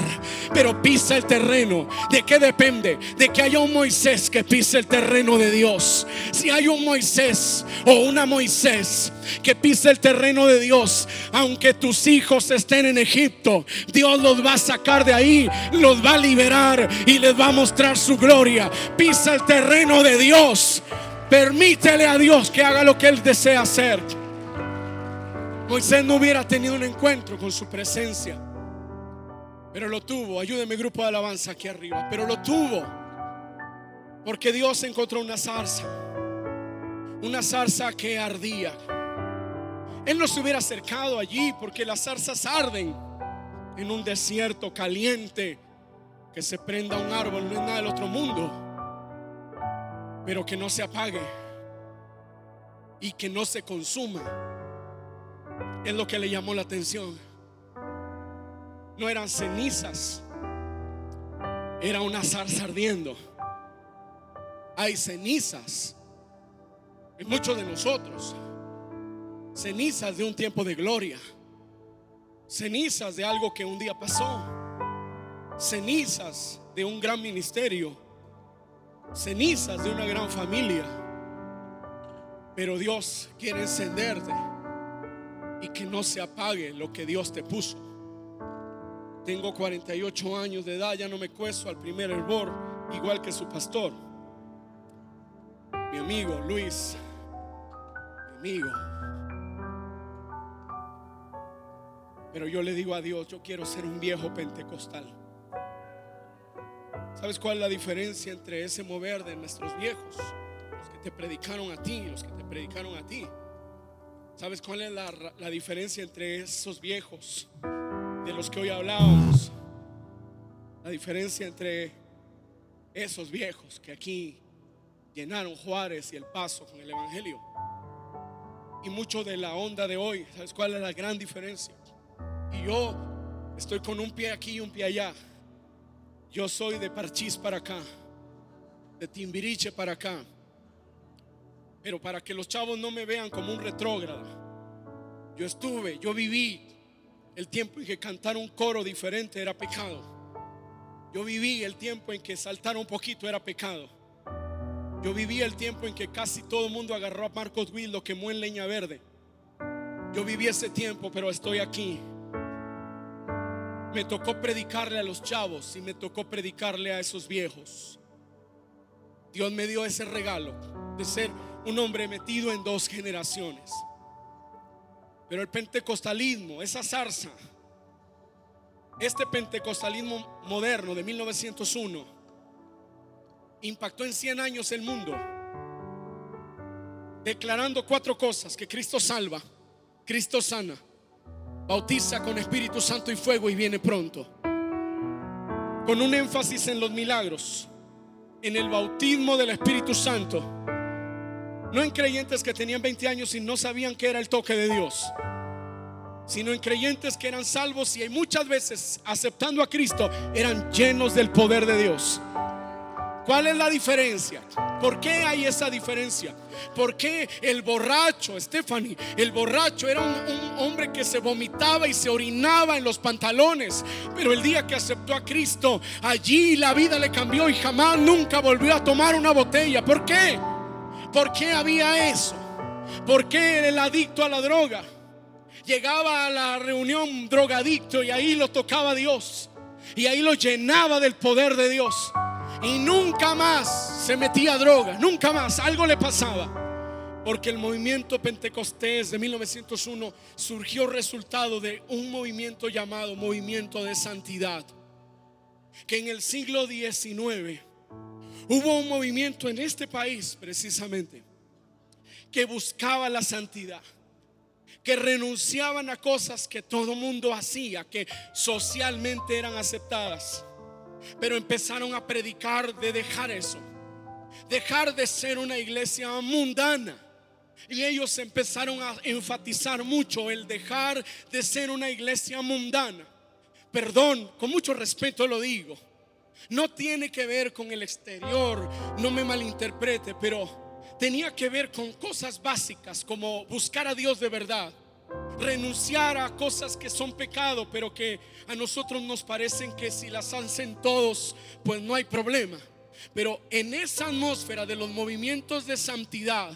Pero pisa el terreno. ¿De qué depende? De que haya un Moisés que pise el terreno de Dios. Si hay un Moisés o una Moisés que pise el terreno de Dios, aunque tus hijos estén en Egipto, Dios los va a sacar de ahí, los va a liberar y les va a mostrar su gloria. Pisa el terreno de Dios. Permítele a Dios que haga lo que Él desea hacer. Moisés no hubiera tenido un encuentro con su presencia, pero lo tuvo. Ayúdeme, grupo de alabanza aquí arriba. Pero lo tuvo porque Dios encontró una zarza, una zarza que ardía. Él no se hubiera acercado allí porque las zarzas arden en un desierto caliente. Que se prenda un árbol no es nada del otro mundo pero que no se apague y que no se consuma. Es lo que le llamó la atención. No eran cenizas, era una zarza ardiendo. Hay cenizas en muchos de nosotros, cenizas de un tiempo de gloria, cenizas de algo que un día pasó, cenizas de un gran ministerio cenizas de una gran familia. Pero Dios quiere encenderte y que no se apague lo que Dios te puso. Tengo 48 años de edad, ya no me cuesto al primer hervor, igual que su pastor. Mi amigo Luis, mi amigo. Pero yo le digo a Dios, yo quiero ser un viejo pentecostal. ¿Sabes cuál es la diferencia entre ese mover de nuestros viejos, los que te predicaron a ti y los que te predicaron a ti? ¿Sabes cuál es la, la diferencia entre esos viejos de los que hoy hablábamos? La diferencia entre esos viejos que aquí llenaron Juárez y el paso con el Evangelio. Y mucho de la onda de hoy, ¿sabes cuál es la gran diferencia? Y yo estoy con un pie aquí y un pie allá. Yo soy de Parchís para acá, de Timbiriche para acá. Pero para que los chavos no me vean como un retrógrado, yo estuve, yo viví el tiempo en que cantar un coro diferente era pecado. Yo viví el tiempo en que saltar un poquito era pecado. Yo viví el tiempo en que casi todo el mundo agarró a Marcos Will, lo quemó en leña verde. Yo viví ese tiempo, pero estoy aquí me tocó predicarle a los chavos y me tocó predicarle a esos viejos. Dios me dio ese regalo de ser un hombre metido en dos generaciones. Pero el pentecostalismo, esa zarza, este pentecostalismo moderno de 1901, impactó en 100 años el mundo, declarando cuatro cosas, que Cristo salva, Cristo sana, bautiza con Espíritu Santo y fuego y viene pronto. Con un énfasis en los milagros, en el bautismo del Espíritu Santo. No en creyentes que tenían 20 años y no sabían que era el toque de Dios, sino en creyentes que eran salvos y muchas veces aceptando a Cristo eran llenos del poder de Dios. ¿Cuál es la diferencia? ¿Por qué hay esa diferencia? Porque el borracho, Stephanie, el borracho era un, hombre que se vomitaba y se orinaba en los pantalones. Pero el día que aceptó a Cristo, allí la vida le cambió y jamás nunca volvió a tomar una botella. ¿Por qué? ¿Por qué había eso? ¿Por qué el adicto a la droga? Llegaba a la reunión drogadicto y ahí lo tocaba Dios. Y ahí lo llenaba del poder de Dios. Y nunca más se metía a droga, nunca más, algo le pasaba. Porque el movimiento pentecostés de 1901 surgió resultado de un movimiento llamado movimiento de santidad. Que en el siglo XIX hubo un movimiento en este país precisamente que buscaba la santidad que renunciaban a cosas que todo mundo hacía, que socialmente eran aceptadas. Pero empezaron a predicar de dejar eso, dejar de ser una iglesia mundana. Y ellos empezaron a enfatizar mucho el dejar de ser una iglesia mundana. Perdón, con mucho respeto lo digo. No tiene que ver con el exterior, no me malinterprete, pero tenía que ver con cosas básicas como buscar a Dios de verdad, renunciar a cosas que son pecado, pero que a nosotros nos parecen que si las hacen todos, pues no hay problema. Pero en esa atmósfera de los movimientos de santidad,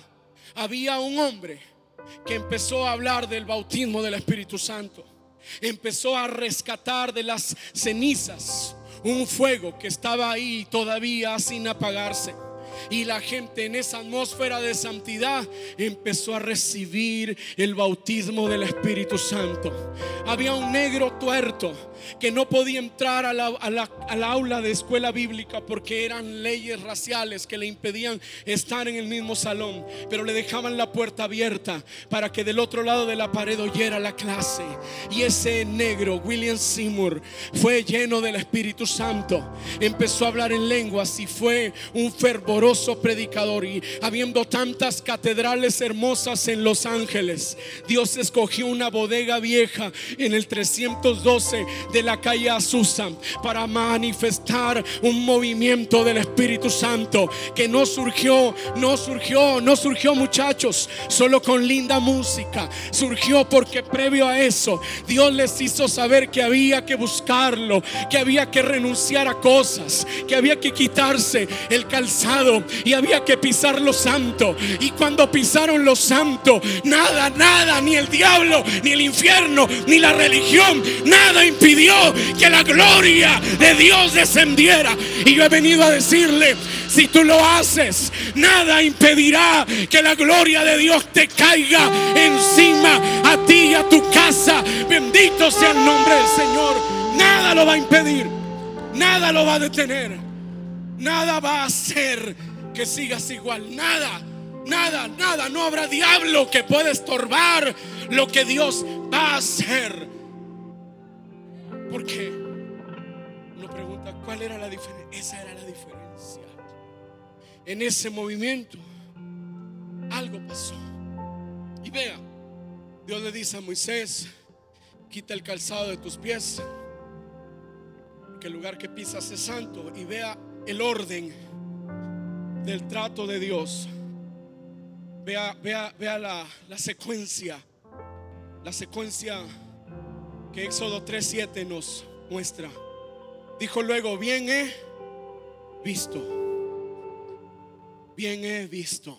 había un hombre que empezó a hablar del bautismo del Espíritu Santo. Empezó a rescatar de las cenizas un fuego que estaba ahí todavía sin apagarse. Y la gente en esa atmósfera de santidad empezó a recibir el bautismo del Espíritu Santo. Había un negro tuerto que no podía entrar a la, aula de escuela bíblica porque eran leyes raciales que le impedían estar en el mismo salón, pero le dejaban la puerta abierta para que del otro lado de la pared oyera la clase. Y ese negro, William Seymour, fue lleno del Espíritu Santo, empezó a hablar en lenguas y fue un predicador. Y habiendo tantas catedrales hermosas en Los Ángeles, Dios escogió una bodega vieja en el 312 de la calle Azusa para manifestar un movimiento del Espíritu Santo que no surgió, no surgió, no surgió muchachos, solo con linda música. Surgió porque previo a eso Dios les hizo saber que había que buscarlo, que había que renunciar a cosas, que había que quitarse el calzado y había que pisar lo santo. Y cuando pisaron lo santo, nada, nada, ni el diablo, ni el infierno, ni la religión, nada impidió que la gloria de Dios descendiera. Y yo he venido a decirle, si tú lo haces, nada impedirá que la gloria de Dios te caiga encima a ti y a tu casa. Bendito sea el nombre del Señor. Nada lo va a impedir. Nada lo va a detener. Nada va a hacer que sigas igual. Nada. Nada, nada, no habrá diablo que pueda estorbar lo que Dios va a hacer. Porque uno pregunta cuál era la diferencia. Esa era la diferencia. En ese movimiento algo pasó. Y vea, Dios le dice a Moisés, quita el calzado de tus pies, que el lugar que pisas es santo. Y vea el orden del trato de Dios. Vea, vea, vea la, la secuencia. La secuencia que Éxodo 3:7 nos muestra. Dijo luego, bien he visto. Bien he visto.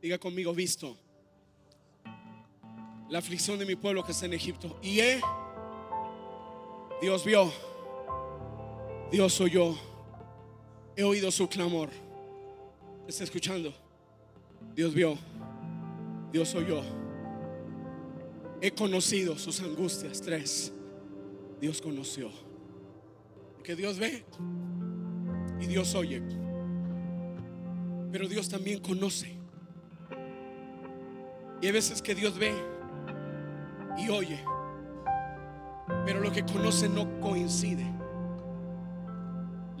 Diga conmigo, visto. La aflicción de mi pueblo que está en Egipto. Y he, Dios vio, Dios oyó, he oído su clamor. ¿Está escuchando? Dios vio, Dios oyó He conocido sus angustias. Tres. Dios conoció. Porque Dios ve y Dios oye. Pero Dios también conoce. Y hay veces que Dios ve y oye. Pero lo que conoce no coincide.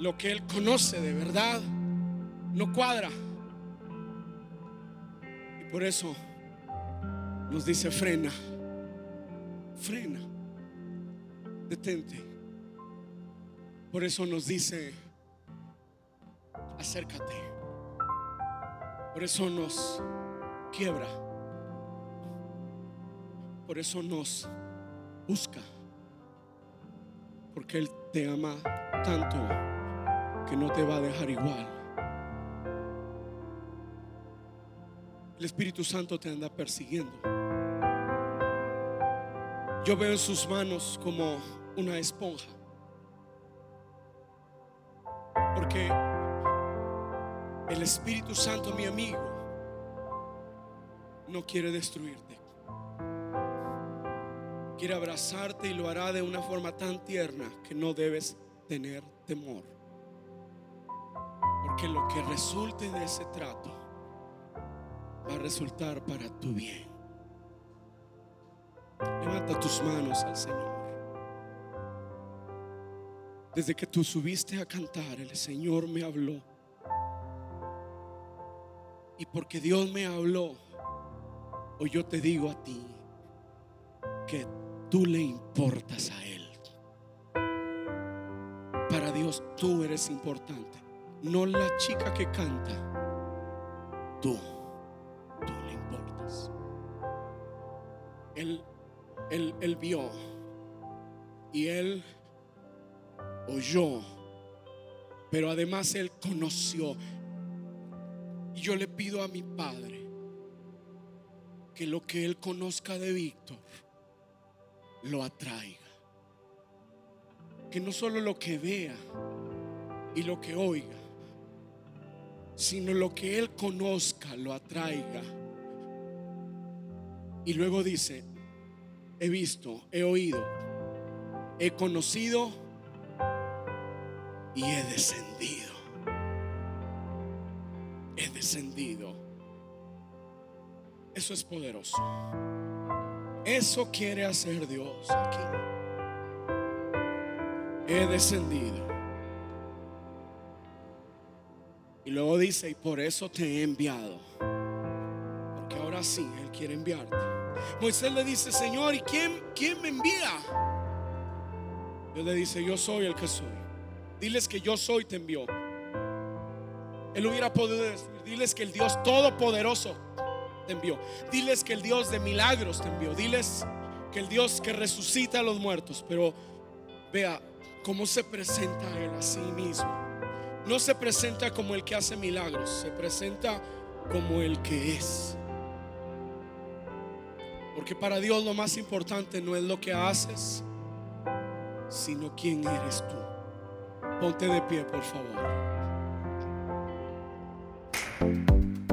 Lo que Él conoce de verdad no cuadra. Y por eso nos dice frena frena, detente. Por eso nos dice, acércate. Por eso nos quiebra. Por eso nos busca. Porque Él te ama tanto que no te va a dejar igual. El Espíritu Santo te anda persiguiendo. Yo veo en sus manos como una esponja. Porque el Espíritu Santo, mi amigo, no quiere destruirte. Quiere abrazarte y lo hará de una forma tan tierna que no debes tener temor. Porque lo que resulte de ese trato va a resultar para tu bien. Levanta tus manos al Señor. Desde que tú subiste a cantar, el Señor me habló. Y porque Dios me habló, hoy yo te digo a ti que tú le importas a Él. Para Dios tú eres importante, no la chica que canta. Tú, tú le importas. Él, él, él vio y Él oyó, pero además Él conoció. Y yo le pido a mi Padre que lo que Él conozca de Víctor lo atraiga. Que no solo lo que vea y lo que oiga, sino lo que Él conozca lo atraiga. Y luego dice, he visto, he oído, he conocido y he descendido. He descendido. Eso es poderoso. Eso quiere hacer Dios aquí. He descendido. Y luego dice, y por eso te he enviado. Porque ahora sí, Él quiere enviarte. Moisés le dice, Señor, ¿y quién, quién me envía? Dios le dice, yo soy el que soy. Diles que yo soy, te envió. Él hubiera podido decir, diles que el Dios Todopoderoso te envió. Diles que el Dios de milagros te envió. Diles que el Dios que resucita a los muertos. Pero vea cómo se presenta Él a sí mismo. No se presenta como el que hace milagros, se presenta como el que es. Porque para Dios lo más importante no es lo que haces, sino quién eres tú. Ponte de pie, por favor.